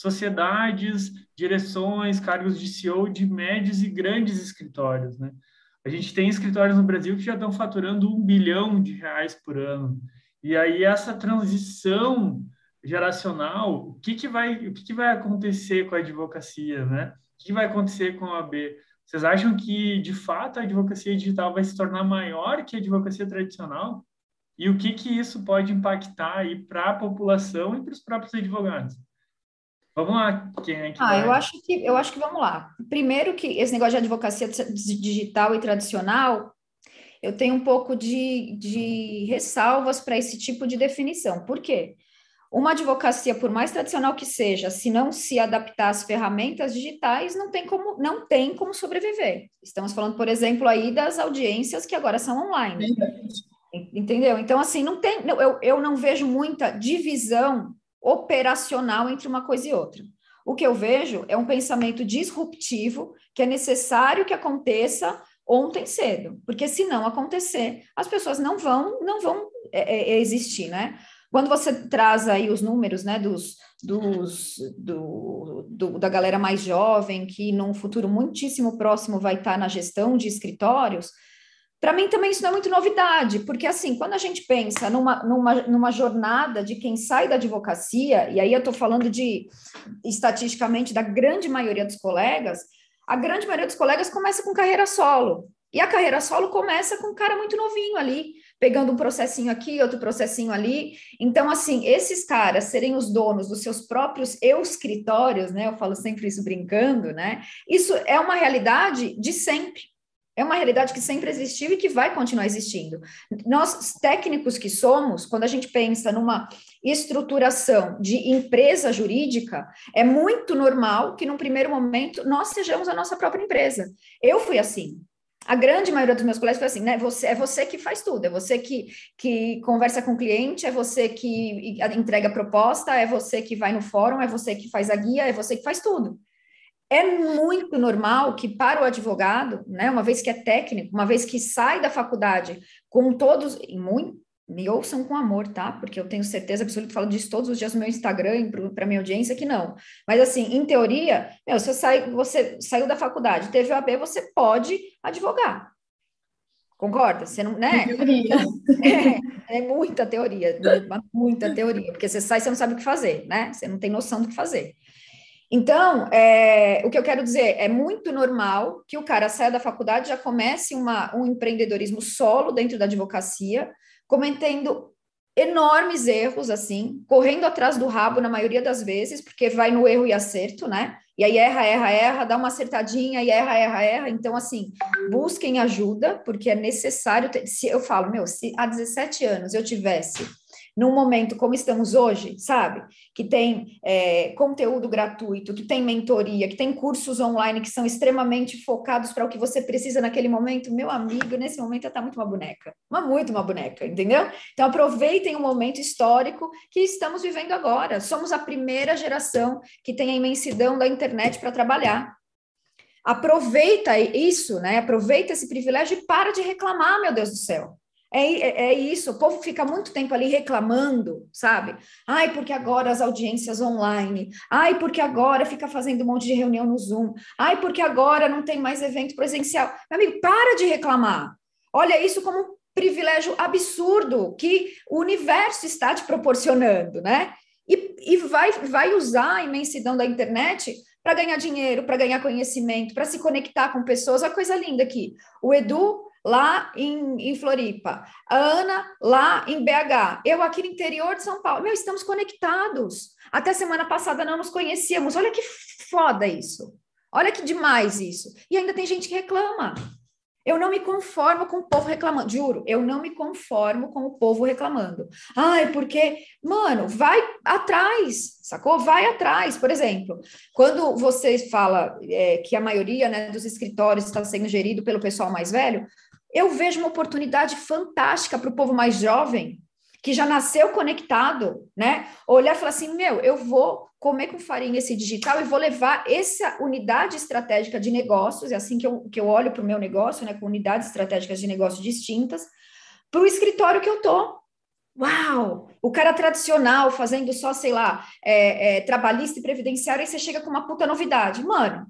sociedades, direções, cargos de CEO de médios e grandes escritórios, né? A gente tem escritórios no Brasil que já estão faturando um bilhão de reais por ano. E aí essa transição geracional, o que, que vai o que, que vai acontecer com a advocacia, né? O que vai acontecer com a AB? Vocês acham que de fato a advocacia digital vai se tornar maior que a advocacia tradicional? E o que que isso pode impactar aí para a população e para os próprios advogados? Vamos lá, quem é que Ah, vai? eu acho que eu acho que vamos lá. Primeiro que esse negócio de advocacia digital e tradicional, eu tenho um pouco de, de ressalvas para esse tipo de definição. Por quê? Uma advocacia, por mais tradicional que seja, se não se adaptar às ferramentas digitais, não tem como, não tem como sobreviver. Estamos falando, por exemplo, aí das audiências que agora são online. Entendeu? Então, assim, não tem, eu, eu não vejo muita divisão operacional entre uma coisa e outra. O que eu vejo é um pensamento disruptivo que é necessário que aconteça ontem cedo, porque se não acontecer, as pessoas não vão, não vão é, é, existir, né? Quando você traz aí os números, né, dos, dos do, do, da galera mais jovem que num futuro muitíssimo próximo vai estar na gestão de escritórios, para mim também isso não é muito novidade, porque assim, quando a gente pensa numa, numa, numa jornada de quem sai da advocacia, e aí eu estou falando de estatisticamente da grande maioria dos colegas, a grande maioria dos colegas começa com carreira solo. E a carreira solo começa com um cara muito novinho ali, pegando um processinho aqui, outro processinho ali. Então, assim, esses caras serem os donos dos seus próprios eu-escritórios, né? Eu falo sempre isso brincando, né? Isso é uma realidade de sempre. É uma realidade que sempre existiu e que vai continuar existindo. Nós, técnicos que somos, quando a gente pensa numa estruturação de empresa jurídica, é muito normal que, num primeiro momento, nós sejamos a nossa própria empresa. Eu fui assim. A grande maioria dos meus colegas foi assim, né? Você, é você que faz tudo, é você que, que conversa com o cliente, é você que entrega proposta, é você que vai no fórum, é você que faz a guia, é você que faz tudo. É muito normal que para o advogado, né, uma vez que é técnico, uma vez que sai da faculdade com todos, e muito, me ouçam com amor, tá? Porque eu tenho certeza absoluta, falo disso todos os dias no meu Instagram para minha audiência que não. Mas assim, em teoria, meu, você, sai, você saiu da faculdade, teve o AB, você pode advogar. Concorda? Você não, né? Teoria. É, é muita teoria, muita teoria, porque você sai, você não sabe o que fazer, né? Você não tem noção do que fazer. Então, é, o que eu quero dizer é muito normal que o cara saia da faculdade já comece uma, um empreendedorismo solo dentro da advocacia, cometendo enormes erros, assim, correndo atrás do rabo na maioria das vezes, porque vai no erro e acerto, né? e aí erra, erra, erra, dá uma acertadinha e erra, erra, erra. Então, assim, busquem ajuda, porque é necessário. Ter... Se eu falo, meu, se há 17 anos eu tivesse num momento como estamos hoje, sabe? Que tem é, conteúdo gratuito, que tem mentoria, que tem cursos online que são extremamente focados para o que você precisa naquele momento, meu amigo, nesse momento está muito uma boneca, uma muito uma boneca, entendeu? Então aproveitem o momento histórico que estamos vivendo agora. Somos a primeira geração que tem a imensidão da internet para trabalhar. Aproveita isso, né? Aproveita esse privilégio e para de reclamar, meu Deus do céu. É, é, é, isso, o povo fica muito tempo ali reclamando, sabe? Ai, porque agora as audiências online. Ai, porque agora fica fazendo um monte de reunião no Zoom. Ai, porque agora não tem mais evento presencial. Meu amigo, para de reclamar. Olha isso como um privilégio absurdo que o universo está te proporcionando, né? E, e vai, vai usar a imensidão da internet para ganhar dinheiro, para ganhar conhecimento, para se conectar com pessoas. Olha coisa linda aqui. O Edu lá em, em, Floripa, a Ana lá em BH, eu aqui no interior de São Paulo. Meu, estamos conectados. Até semana passada não nos conhecíamos. Olha que foda isso. Olha que demais isso. E ainda tem gente que reclama. Eu não me conformo com o povo reclamando, juro, eu não me conformo com o povo reclamando. Ai, porque, mano, vai atrás, sacou? Vai atrás. Por exemplo, quando você fala é, que a maioria né, dos escritórios está sendo gerido pelo pessoal mais velho, eu vejo uma oportunidade fantástica para o povo mais jovem, que já nasceu conectado, né? Olhar e falar assim: meu, eu vou comer com farinha esse digital e vou levar essa unidade estratégica de negócios, é assim que eu, que eu olho para o meu negócio, né? Com unidades estratégicas de negócio distintas, para o escritório que eu tô. Uau! O cara tradicional fazendo só, sei lá, é, é, trabalhista e previdenciário, aí você chega com uma puta novidade. Mano,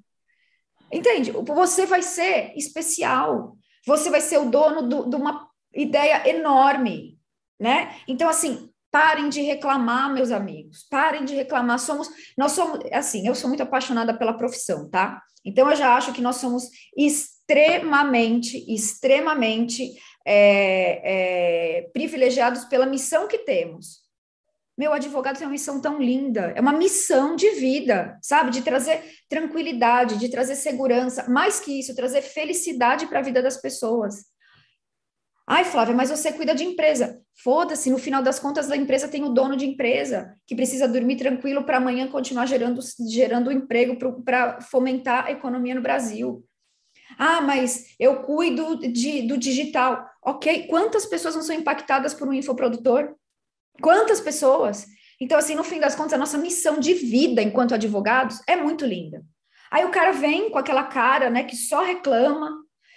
entende? Você vai ser especial. Você vai ser o dono do, de uma ideia enorme, né? Então, assim, parem de reclamar, meus amigos. Parem de reclamar. Somos, nós somos, assim, eu sou muito apaixonada pela profissão, tá? Então, eu já acho que nós somos extremamente, extremamente é, é, privilegiados pela missão que temos. Meu advogado tem uma missão tão linda, é uma missão de vida, sabe? De trazer tranquilidade, de trazer segurança, mais que isso, trazer felicidade para a vida das pessoas. Ai, Flávia, mas você cuida de empresa. Foda-se, no final das contas, a empresa tem o dono de empresa, que precisa dormir tranquilo para amanhã continuar gerando, gerando emprego para fomentar a economia no Brasil. Ah, mas eu cuido de, do digital. Ok, quantas pessoas não são impactadas por um infoprodutor? Quantas pessoas? Então, assim, no fim das contas, a nossa missão de vida enquanto advogados é muito linda. Aí o cara vem com aquela cara, né, que só reclama,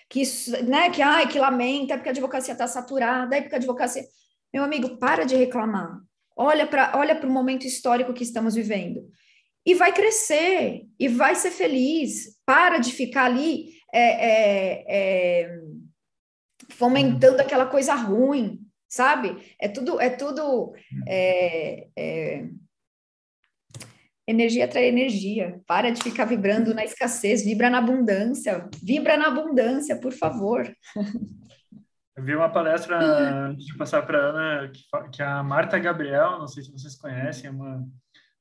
que, né, que, ai, que lamenta, porque a advocacia está saturada, aí porque a advocacia... Meu amigo, para de reclamar. Olha para olha o momento histórico que estamos vivendo. E vai crescer, e vai ser feliz. Para de ficar ali é, é, é, fomentando aquela coisa ruim, sabe? É tudo, é tudo é, é, energia atrai energia. Para de ficar vibrando na escassez, vibra na abundância, vibra na abundância, por favor. Eu vi uma palestra antes de passar para Ana que, a Marta Gabriel, não sei se vocês conhecem, é uma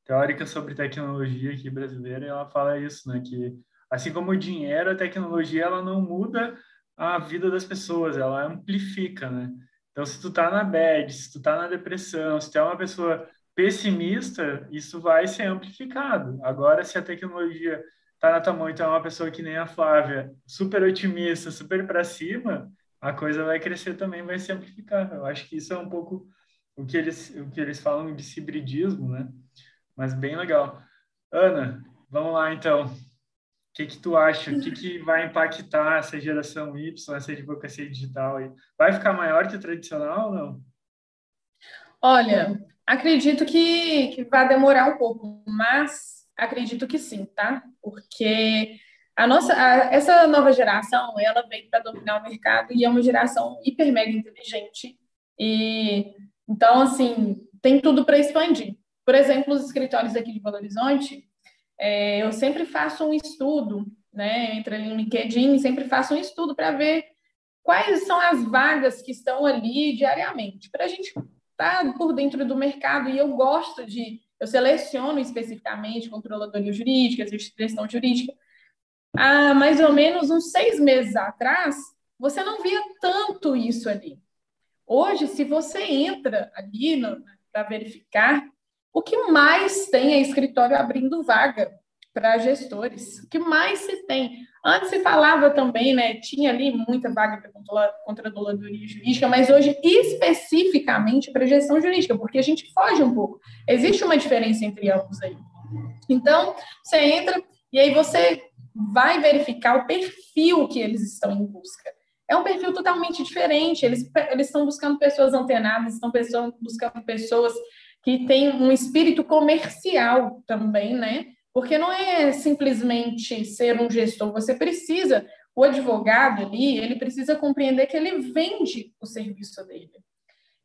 teórica sobre tecnologia aqui brasileira, e ela fala isso, né? Que assim como o dinheiro, a tecnologia ela não muda a vida das pessoas, ela amplifica, né? Então, se tu tá na bad, se tu tá na depressão, se tu é uma pessoa pessimista, isso vai ser amplificado. Agora, se a tecnologia tá na tua mão e tu é uma pessoa que nem a Flávia, super otimista, super para cima, a coisa vai crescer também, vai se amplificar. Eu acho que isso é um pouco o que eles, o que eles falam de hibridismo, né? Mas bem legal. Ana, vamos lá então que, que tu acha? O que, que vai impactar essa geração Y, essa advocacia digital? Aí? Vai ficar maior que o tradicional ou não? Olha, acredito que, que vai demorar um pouco, mas acredito que sim, tá? Porque a nossa, a, essa nova geração, ela veio para dominar o mercado e é uma geração hiper mega inteligente. E então, assim, tem tudo para expandir. Por exemplo, os escritórios aqui de Belo Horizonte, é, eu sempre faço um estudo, né? Entra ali no LinkedIn, sempre faço um estudo para ver quais são as vagas que estão ali diariamente, para a gente estar tá por dentro do mercado. E eu gosto de. eu seleciono especificamente controladoria jurídica, gestão jurídica. Há mais ou menos uns seis meses atrás, você não via tanto isso ali. Hoje, se você entra ali para verificar, o que mais tem é escritório abrindo vaga para gestores. O que mais se tem? Antes se falava também, né? Tinha ali muita vaga para controladoria jurídica, mas hoje especificamente para gestão jurídica, porque a gente foge um pouco. Existe uma diferença entre ambos aí. Então, você entra e aí você vai verificar o perfil que eles estão em busca. É um perfil totalmente diferente. Eles, eles estão buscando pessoas antenadas, estão buscando pessoas que têm um espírito comercial também, né? Porque não é simplesmente ser um gestor, você precisa, o advogado ali, ele precisa compreender que ele vende o serviço dele.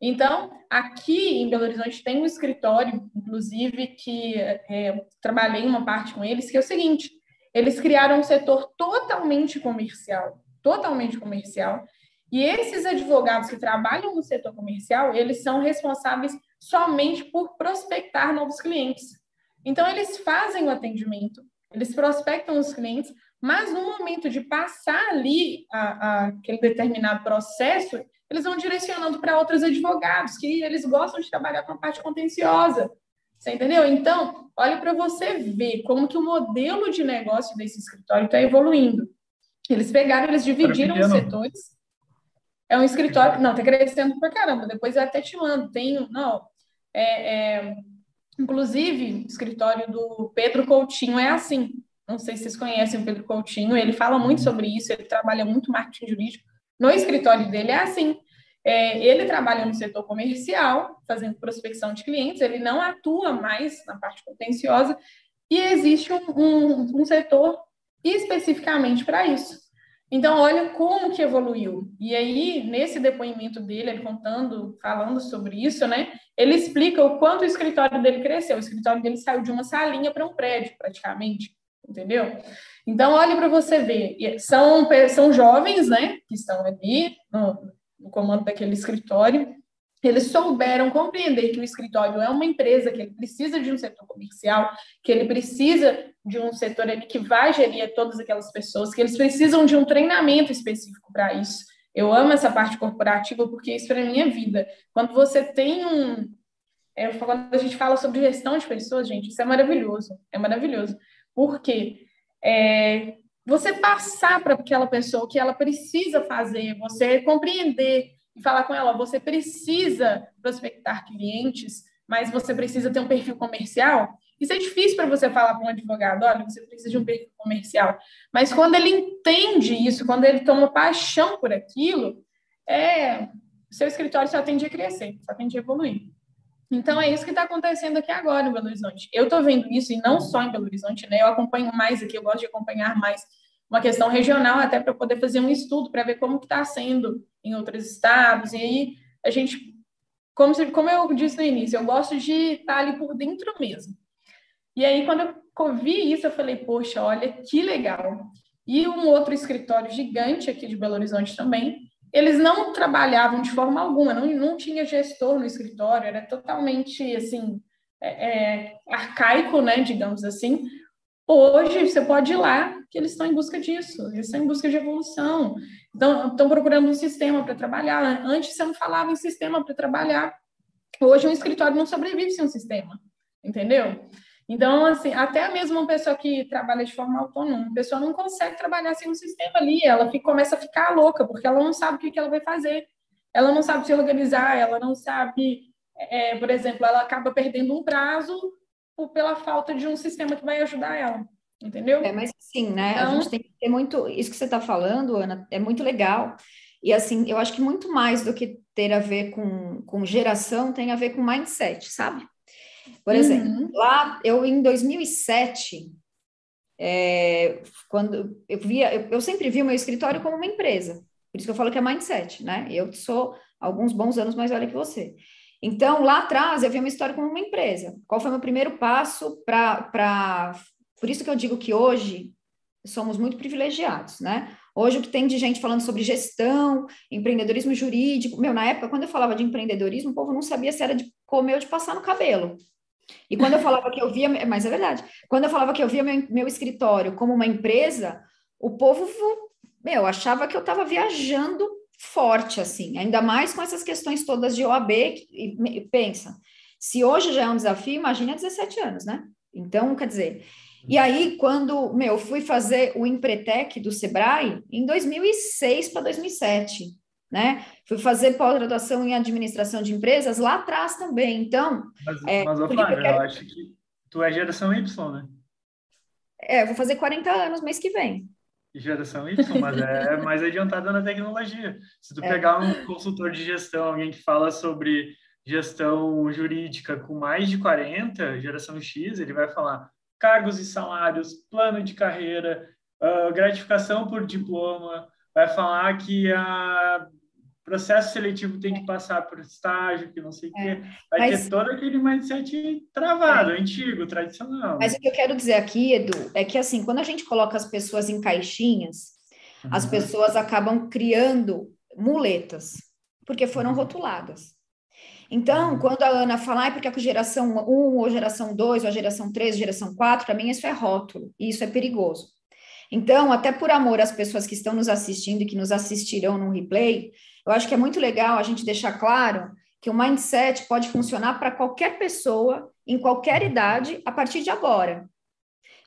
Então, aqui em Belo Horizonte tem um escritório, inclusive, que é, trabalhei uma parte com eles, que é o seguinte: eles criaram um setor totalmente comercial, totalmente comercial, e esses advogados que trabalham no setor comercial, eles são responsáveis somente por prospectar novos clientes. Então, eles fazem o atendimento, eles prospectam os clientes, mas no momento de passar ali a, a, aquele determinado processo, eles vão direcionando para outros advogados, que eles gostam de trabalhar com a parte contenciosa. Você entendeu? Então, olha para você ver como que o modelo de negócio desse escritório está evoluindo. Eles pegaram, eles dividiram os setores. É um escritório. Não, está crescendo para caramba. Depois eu até te mando. Tem. Não. É, é, Inclusive, escritório do Pedro Coutinho é assim. Não sei se vocês conhecem o Pedro Coutinho, ele fala muito sobre isso, ele trabalha muito marketing jurídico. No escritório dele é assim. É, ele trabalha no setor comercial, fazendo prospecção de clientes, ele não atua mais na parte contenciosa, e existe um, um, um setor especificamente para isso. Então, olha como que evoluiu. E aí, nesse depoimento dele, ele contando, falando sobre isso, né? Ele explica o quanto o escritório dele cresceu. O escritório dele saiu de uma salinha para um prédio, praticamente, entendeu? Então, olhe para você ver. São, são jovens, né, que estão ali no, no comando daquele escritório, eles souberam compreender que o escritório é uma empresa, que ele precisa de um setor comercial, que ele precisa de um setor que vai gerir todas aquelas pessoas, que eles precisam de um treinamento específico para isso. Eu amo essa parte corporativa porque isso para mim é vida. Quando você tem um. É, quando a gente fala sobre gestão de pessoas, gente, isso é maravilhoso. É maravilhoso. Porque é, você passar para aquela pessoa o que ela precisa fazer, você compreender e falar com ela, você precisa prospectar clientes, mas você precisa ter um perfil comercial. Isso é difícil para você falar para um advogado, olha, você precisa de um perfil comercial. Mas quando ele entende isso, quando ele toma paixão por aquilo, é, seu escritório só tende a crescer, só tende a evoluir. Então, é isso que está acontecendo aqui agora em Belo Horizonte. Eu estou vendo isso, e não só em Belo Horizonte, né? Eu acompanho mais aqui, eu gosto de acompanhar mais uma questão regional, até para poder fazer um estudo, para ver como está sendo em outros estados. E aí, a gente, como, como eu disse no início, eu gosto de estar tá ali por dentro mesmo. E aí, quando eu vi isso, eu falei, poxa, olha que legal. E um outro escritório gigante aqui de Belo Horizonte também, eles não trabalhavam de forma alguma, não, não tinha gestor no escritório, era totalmente, assim, é, é, arcaico, né, digamos assim. Hoje, você pode ir lá, que eles estão em busca disso, eles estão em busca de evolução. Então, estão procurando um sistema para trabalhar. Antes, você não falava em sistema para trabalhar. Hoje, um escritório não sobrevive sem um sistema, entendeu? Então, assim, até mesmo uma pessoa que trabalha de forma autônoma, a pessoa não consegue trabalhar sem um sistema ali, ela fica, começa a ficar louca, porque ela não sabe o que, que ela vai fazer, ela não sabe se organizar, ela não sabe, é, por exemplo, ela acaba perdendo um prazo pela falta de um sistema que vai ajudar ela, entendeu? É, mas sim, né? Então, a gente tem que ter muito, isso que você está falando, Ana, é muito legal, e assim, eu acho que muito mais do que ter a ver com, com geração, tem a ver com mindset, sabe? Por exemplo, uhum. lá eu em 2007, é, quando eu via, eu, eu, sempre vi o meu escritório como uma empresa. Por isso que eu falo que é mindset, né? Eu sou alguns bons anos mais velha que você. Então, lá atrás, eu vi uma história como uma empresa. Qual foi o meu primeiro passo para. Por isso que eu digo que hoje somos muito privilegiados, né? Hoje, o que tem de gente falando sobre gestão, empreendedorismo jurídico. Meu, na época, quando eu falava de empreendedorismo, o povo não sabia se era de comer ou de passar no cabelo E quando eu falava que eu via, mas é verdade, quando eu falava que eu via meu, meu escritório como uma empresa, o povo, meu, achava que eu estava viajando forte, assim, ainda mais com essas questões todas de OAB, e, e pensa, se hoje já é um desafio, imagina 17 anos, né? Então, quer dizer, e aí, quando, meu, fui fazer o Empretec do Sebrae em 2006 para 2007, né? Fui fazer pós-graduação em administração de empresas lá atrás também. Então. Mas, é, mas Flávio, eu, quero... eu acho que tu é geração Y, né? É, vou fazer 40 anos mês que vem. Geração Y, mas é mais adiantada na tecnologia. Se tu é. pegar um consultor de gestão, alguém que fala sobre gestão jurídica com mais de 40, geração X, ele vai falar cargos e salários, plano de carreira, uh, gratificação por diploma, vai falar que a processo seletivo tem que passar por estágio, que não sei o é, quê. Vai mas, ter todo aquele mindset travado, é, antigo, tradicional. Mas o que eu quero dizer aqui, Edu, é que assim, quando a gente coloca as pessoas em caixinhas, uhum. as pessoas acabam criando muletas, porque foram uhum. rotuladas. Então, uhum. quando a Ana fala, ah, é porque a geração 1, ou geração 2, ou a geração 3, geração 4, para mim isso é rótulo, e isso é perigoso. Então, até por amor às pessoas que estão nos assistindo e que nos assistirão no replay, eu acho que é muito legal a gente deixar claro que o mindset pode funcionar para qualquer pessoa, em qualquer idade, a partir de agora.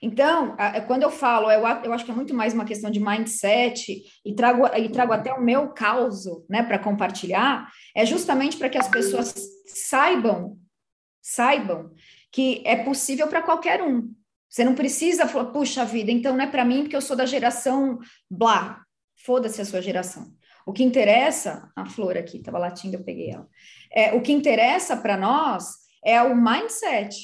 Então, quando eu falo, eu, acho que é muito mais uma questão de mindset e trago, e trago até o meu caso, né, para compartilhar, é justamente para que as pessoas saibam, saibam que é possível para qualquer um. Você não precisa falar, puxa vida, então não é para mim porque eu sou da geração blá. Foda-se a sua geração. O que interessa, a flor aqui, estava latindo, eu peguei ela. É, o que interessa para nós é o mindset.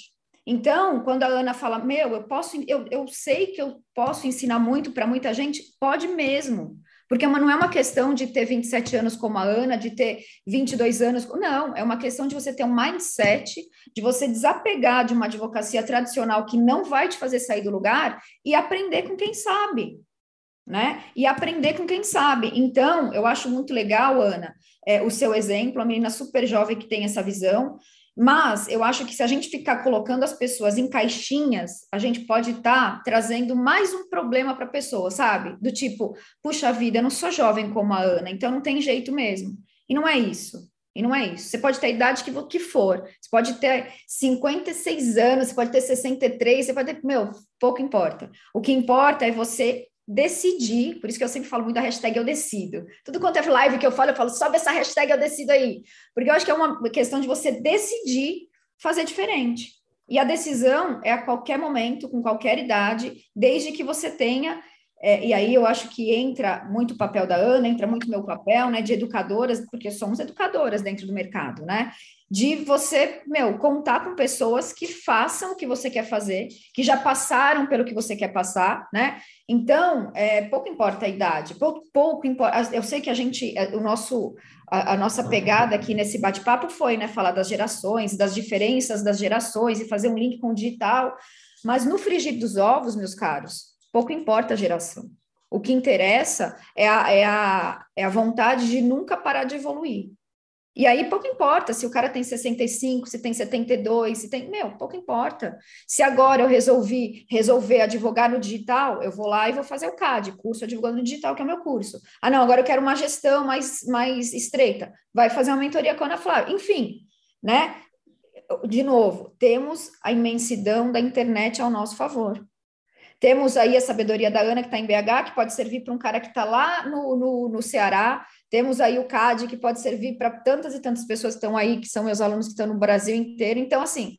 Então, quando a Ana fala, meu, eu posso, eu, eu sei que eu posso ensinar muito para muita gente, pode mesmo. Porque não é uma questão de ter 27 anos como a Ana, de ter 22 anos. Não, é uma questão de você ter um mindset, de você desapegar de uma advocacia tradicional que não vai te fazer sair do lugar e aprender com quem sabe. Né? E aprender com quem sabe. Então, eu acho muito legal, Ana, é, o seu exemplo, a menina super jovem que tem essa visão. Mas eu acho que se a gente ficar colocando as pessoas em caixinhas, a gente pode estar tá trazendo mais um problema para a pessoa, sabe? Do tipo, puxa vida, eu não sou jovem como a Ana, então não tem jeito mesmo. E não é isso. E não é isso. Você pode ter a idade que, que for. Você pode ter 56 anos, você pode ter 63, você pode ter. Meu, pouco importa. O que importa é você decidir, por isso que eu sempre falo muito da hashtag eu decido. Tudo quanto é live que eu falo, eu falo, sobe essa hashtag eu decido aí. Porque eu acho que é uma questão de você decidir fazer diferente. E a decisão é a qualquer momento, com qualquer idade, desde que você tenha. É, e aí eu acho que entra muito o papel da Ana, entra muito meu papel, né, de educadoras, porque somos educadoras dentro do mercado, né? de você, meu, contar com pessoas que façam o que você quer fazer, que já passaram pelo que você quer passar, né? Então, é, pouco importa a idade, pouco, pouco importa. Eu sei que a gente, é, o nosso, a, a nossa pegada aqui nesse bate-papo foi, né, falar das gerações, das diferenças das gerações e fazer um link com o digital, mas no frigir dos ovos, meus caros, pouco importa a geração. O que interessa é a, é a, é a vontade de nunca parar de evoluir. E aí pouco importa se o cara tem 65, se tem 72, se tem. Meu, pouco importa. Se agora eu resolvi resolver advogar no digital, eu vou lá e vou fazer o CAD, curso advogado no digital, que é o meu curso. Ah, não, agora eu quero uma gestão mais, mais estreita. Vai fazer uma mentoria com a Ana Flávia. Enfim, né? De novo, temos a imensidão da internet ao nosso favor. Temos aí a sabedoria da Ana, que está em BH, que pode servir para um cara que está lá no, no, no Ceará, temos aí o CAD, que pode servir para tantas e tantas pessoas que estão aí, que são meus alunos que estão no Brasil inteiro. Então, assim,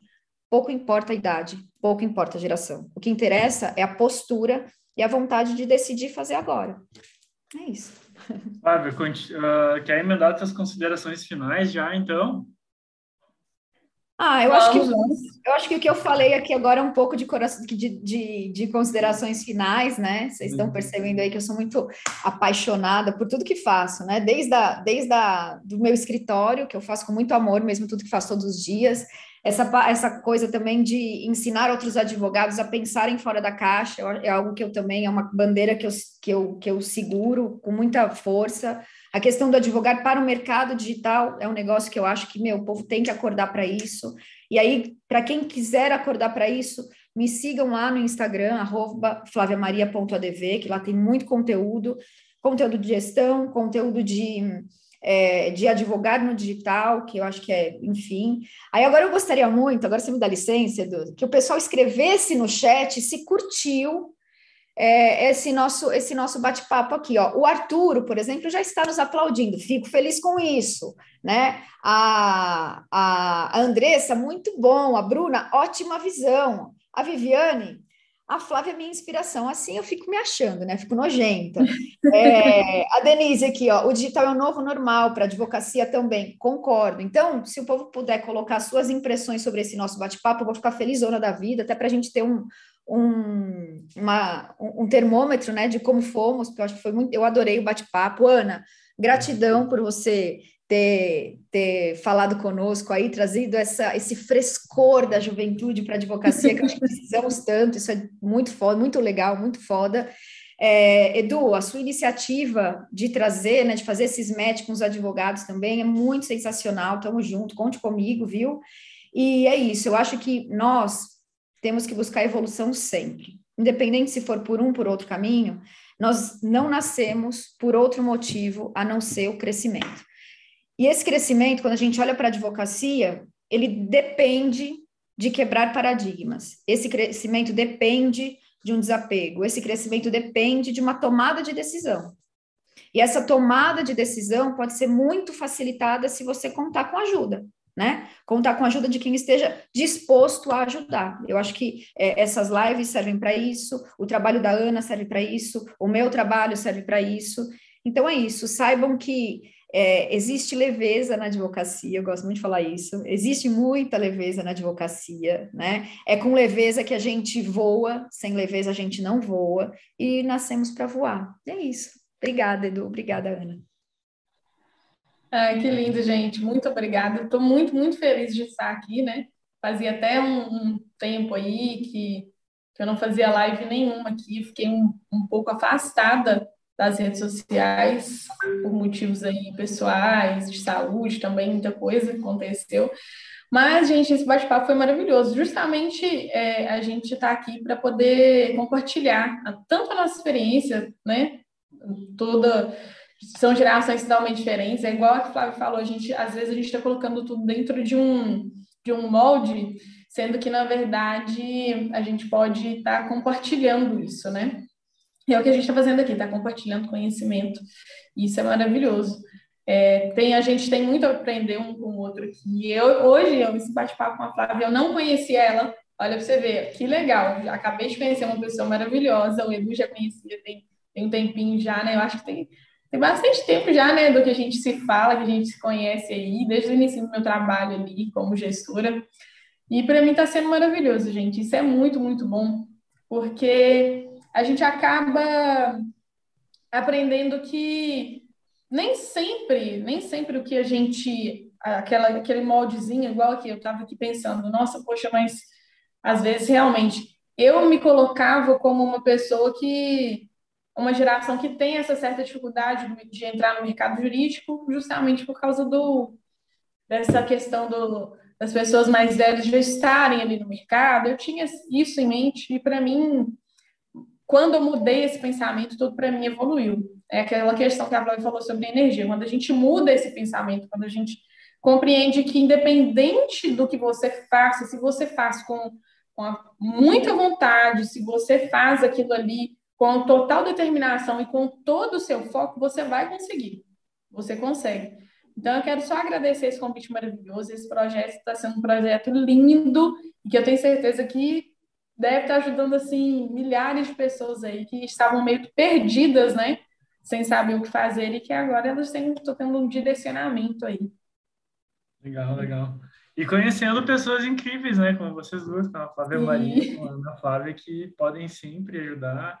pouco importa a idade, pouco importa a geração. O que interessa é a postura e a vontade de decidir fazer agora. É isso. Fábio, uh, quer emendar suas considerações finais já, então? Ah, eu acho, que, eu acho que o que eu falei aqui agora é um pouco de, de, de, de considerações finais, né? Vocês estão uhum. percebendo aí que eu sou muito apaixonada por tudo que faço, né? Desde, a, desde a, do meu escritório, que eu faço com muito amor, mesmo tudo que faço todos os dias, essa, essa coisa também de ensinar outros advogados a pensarem fora da caixa, é algo que eu também, é uma bandeira que eu, que eu, que eu seguro com muita força. A questão do advogado para o mercado digital é um negócio que eu acho que, meu, o povo tem que acordar para isso. E aí, para quem quiser acordar para isso, me sigam lá no Instagram, flaviamaria.adv, que lá tem muito conteúdo, conteúdo de gestão, conteúdo de é, de advogado no digital, que eu acho que é, enfim. Aí agora eu gostaria muito, agora você me dá licença, Edu, que o pessoal escrevesse no chat se curtiu é, esse nosso esse nosso bate-papo aqui. Ó. O Arturo, por exemplo, já está nos aplaudindo, fico feliz com isso. Né? A, a Andressa, muito bom. A Bruna, ótima visão. A Viviane, a Flávia é minha inspiração. Assim eu fico me achando, né? Fico nojenta. É, a Denise aqui, ó, o digital é o novo normal para advocacia também. Concordo. Então, se o povo puder colocar suas impressões sobre esse nosso bate-papo, eu vou ficar felizona da vida, até para a gente ter um, um, uma, um termômetro, né, de como fomos, porque eu acho que foi muito. Eu adorei o bate-papo. Ana, gratidão por você ter, ter falado conosco aí, trazido essa, esse frescor da juventude para a advocacia, que que precisamos tanto, isso é muito foda, muito legal, muito foda. É, Edu, a sua iniciativa de trazer, né, de fazer esses match com os advogados também é muito sensacional, tamo junto, conte comigo, viu? E é isso, eu acho que nós temos que buscar evolução sempre, independente se for por um, por outro caminho, nós não nascemos por outro motivo a não ser o crescimento. E esse crescimento, quando a gente olha para a advocacia, ele depende de quebrar paradigmas. Esse crescimento depende de um desapego. Esse crescimento depende de uma tomada de decisão. E essa tomada de decisão pode ser muito facilitada se você contar com ajuda, né? Contar com a ajuda de quem esteja disposto a ajudar. Eu acho que é, essas lives servem para isso, o trabalho da Ana serve para isso, o meu trabalho serve para isso. Então é isso. Saibam que é, existe leveza na advocacia, eu gosto muito de falar isso. Existe muita leveza na advocacia, né? É com leveza que a gente voa, sem leveza a gente não voa, e nascemos para voar. É isso. Obrigada, Edu. Obrigada, Ana. Ai, que lindo, gente. Muito obrigada. Estou muito, muito feliz de estar aqui, né? Fazia até um, um tempo aí que, que eu não fazia live nenhuma aqui, fiquei um, um pouco afastada das redes sociais, por motivos aí pessoais, de saúde também, muita coisa aconteceu. Mas, gente, esse bate-papo foi maravilhoso. Justamente é, a gente está aqui para poder compartilhar tanto a nossa experiência, né? Toda. São gerações totalmente diferentes. É igual a que o Flávio falou, a gente, às vezes a gente está colocando tudo dentro de um, de um molde, sendo que, na verdade, a gente pode estar tá compartilhando isso, né? É o que a gente está fazendo aqui, está compartilhando conhecimento. Isso é maravilhoso. É, tem, a gente tem muito a aprender um com o outro aqui. Eu, hoje, eu esse bate-papo com a Flávia, eu não conhecia ela. Olha para você ver, que legal. Acabei de conhecer uma pessoa maravilhosa. O Edu já conhecia, tem, tem um tempinho já, né? Eu acho que tem, tem bastante tempo já, né? Do que a gente se fala, que a gente se conhece aí, desde o início do meu trabalho ali como gestora. E para mim está sendo maravilhoso, gente. Isso é muito, muito bom, porque a gente acaba aprendendo que nem sempre, nem sempre o que a gente, aquela, aquele moldezinho, igual aqui, eu estava aqui pensando, nossa, poxa, mas às vezes realmente eu me colocava como uma pessoa que, uma geração que tem essa certa dificuldade de entrar no mercado jurídico, justamente por causa do, dessa questão do, das pessoas mais velhas já estarem ali no mercado. Eu tinha isso em mente e para mim quando eu mudei esse pensamento, tudo para mim evoluiu. É aquela questão que a Flávia falou sobre energia. Quando a gente muda esse pensamento, quando a gente compreende que, independente do que você faça, se você faz com, com muita vontade, se você faz aquilo ali com total determinação e com todo o seu foco, você vai conseguir. Você consegue. Então, eu quero só agradecer esse convite maravilhoso. Esse projeto está sendo um projeto lindo e que eu tenho certeza que deve estar ajudando assim milhares de pessoas aí que estavam meio perdidas, né? Sem saber o que fazer e que agora elas estão tendo um direcionamento aí. Legal, legal. E conhecendo pessoas incríveis, né? Como vocês duas, como a Flávia e... Maria, como a Ana Flávia, que podem sempre ajudar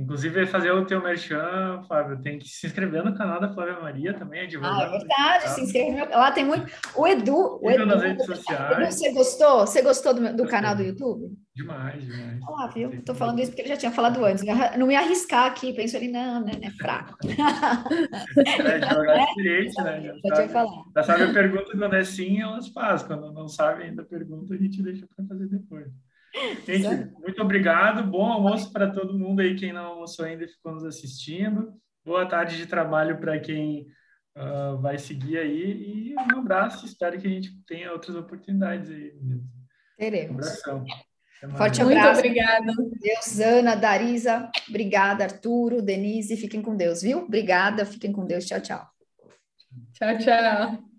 Inclusive, fazer o teu merchan, Fábio, tem que se inscrever no canal da Flávia Maria também, Ah, é verdade, se inscreve. Lá tem muito. O Edu. O Edu nas redes sociais. Você gostou? Você gostou do, do canal do YouTube? Demais, demais. Lá, viu? Estou falando isso porque ele já tinha falado antes. Não me arriscar aqui, penso ele, não, né? É fraco. É, jogar experiente, né? Já, já sabe, tinha falado. Já sabe a pergunta quando é sim, elas fazem. Quando não sabe ainda a pergunta, a gente deixa para fazer depois. Gente, muito obrigado. Bom almoço para todo mundo aí, quem não almoçou ainda e ficou nos assistindo. Boa tarde de trabalho para quem uh, vai seguir aí. E um abraço. Espero que a gente tenha outras oportunidades aí. Teremos. Um abração. Forte Muito abraço. obrigada. Deus, Ana, Darisa. Obrigada, Arturo, Denise. Fiquem com Deus, viu? Obrigada. Fiquem com Deus. Tchau, tchau. Tchau, tchau.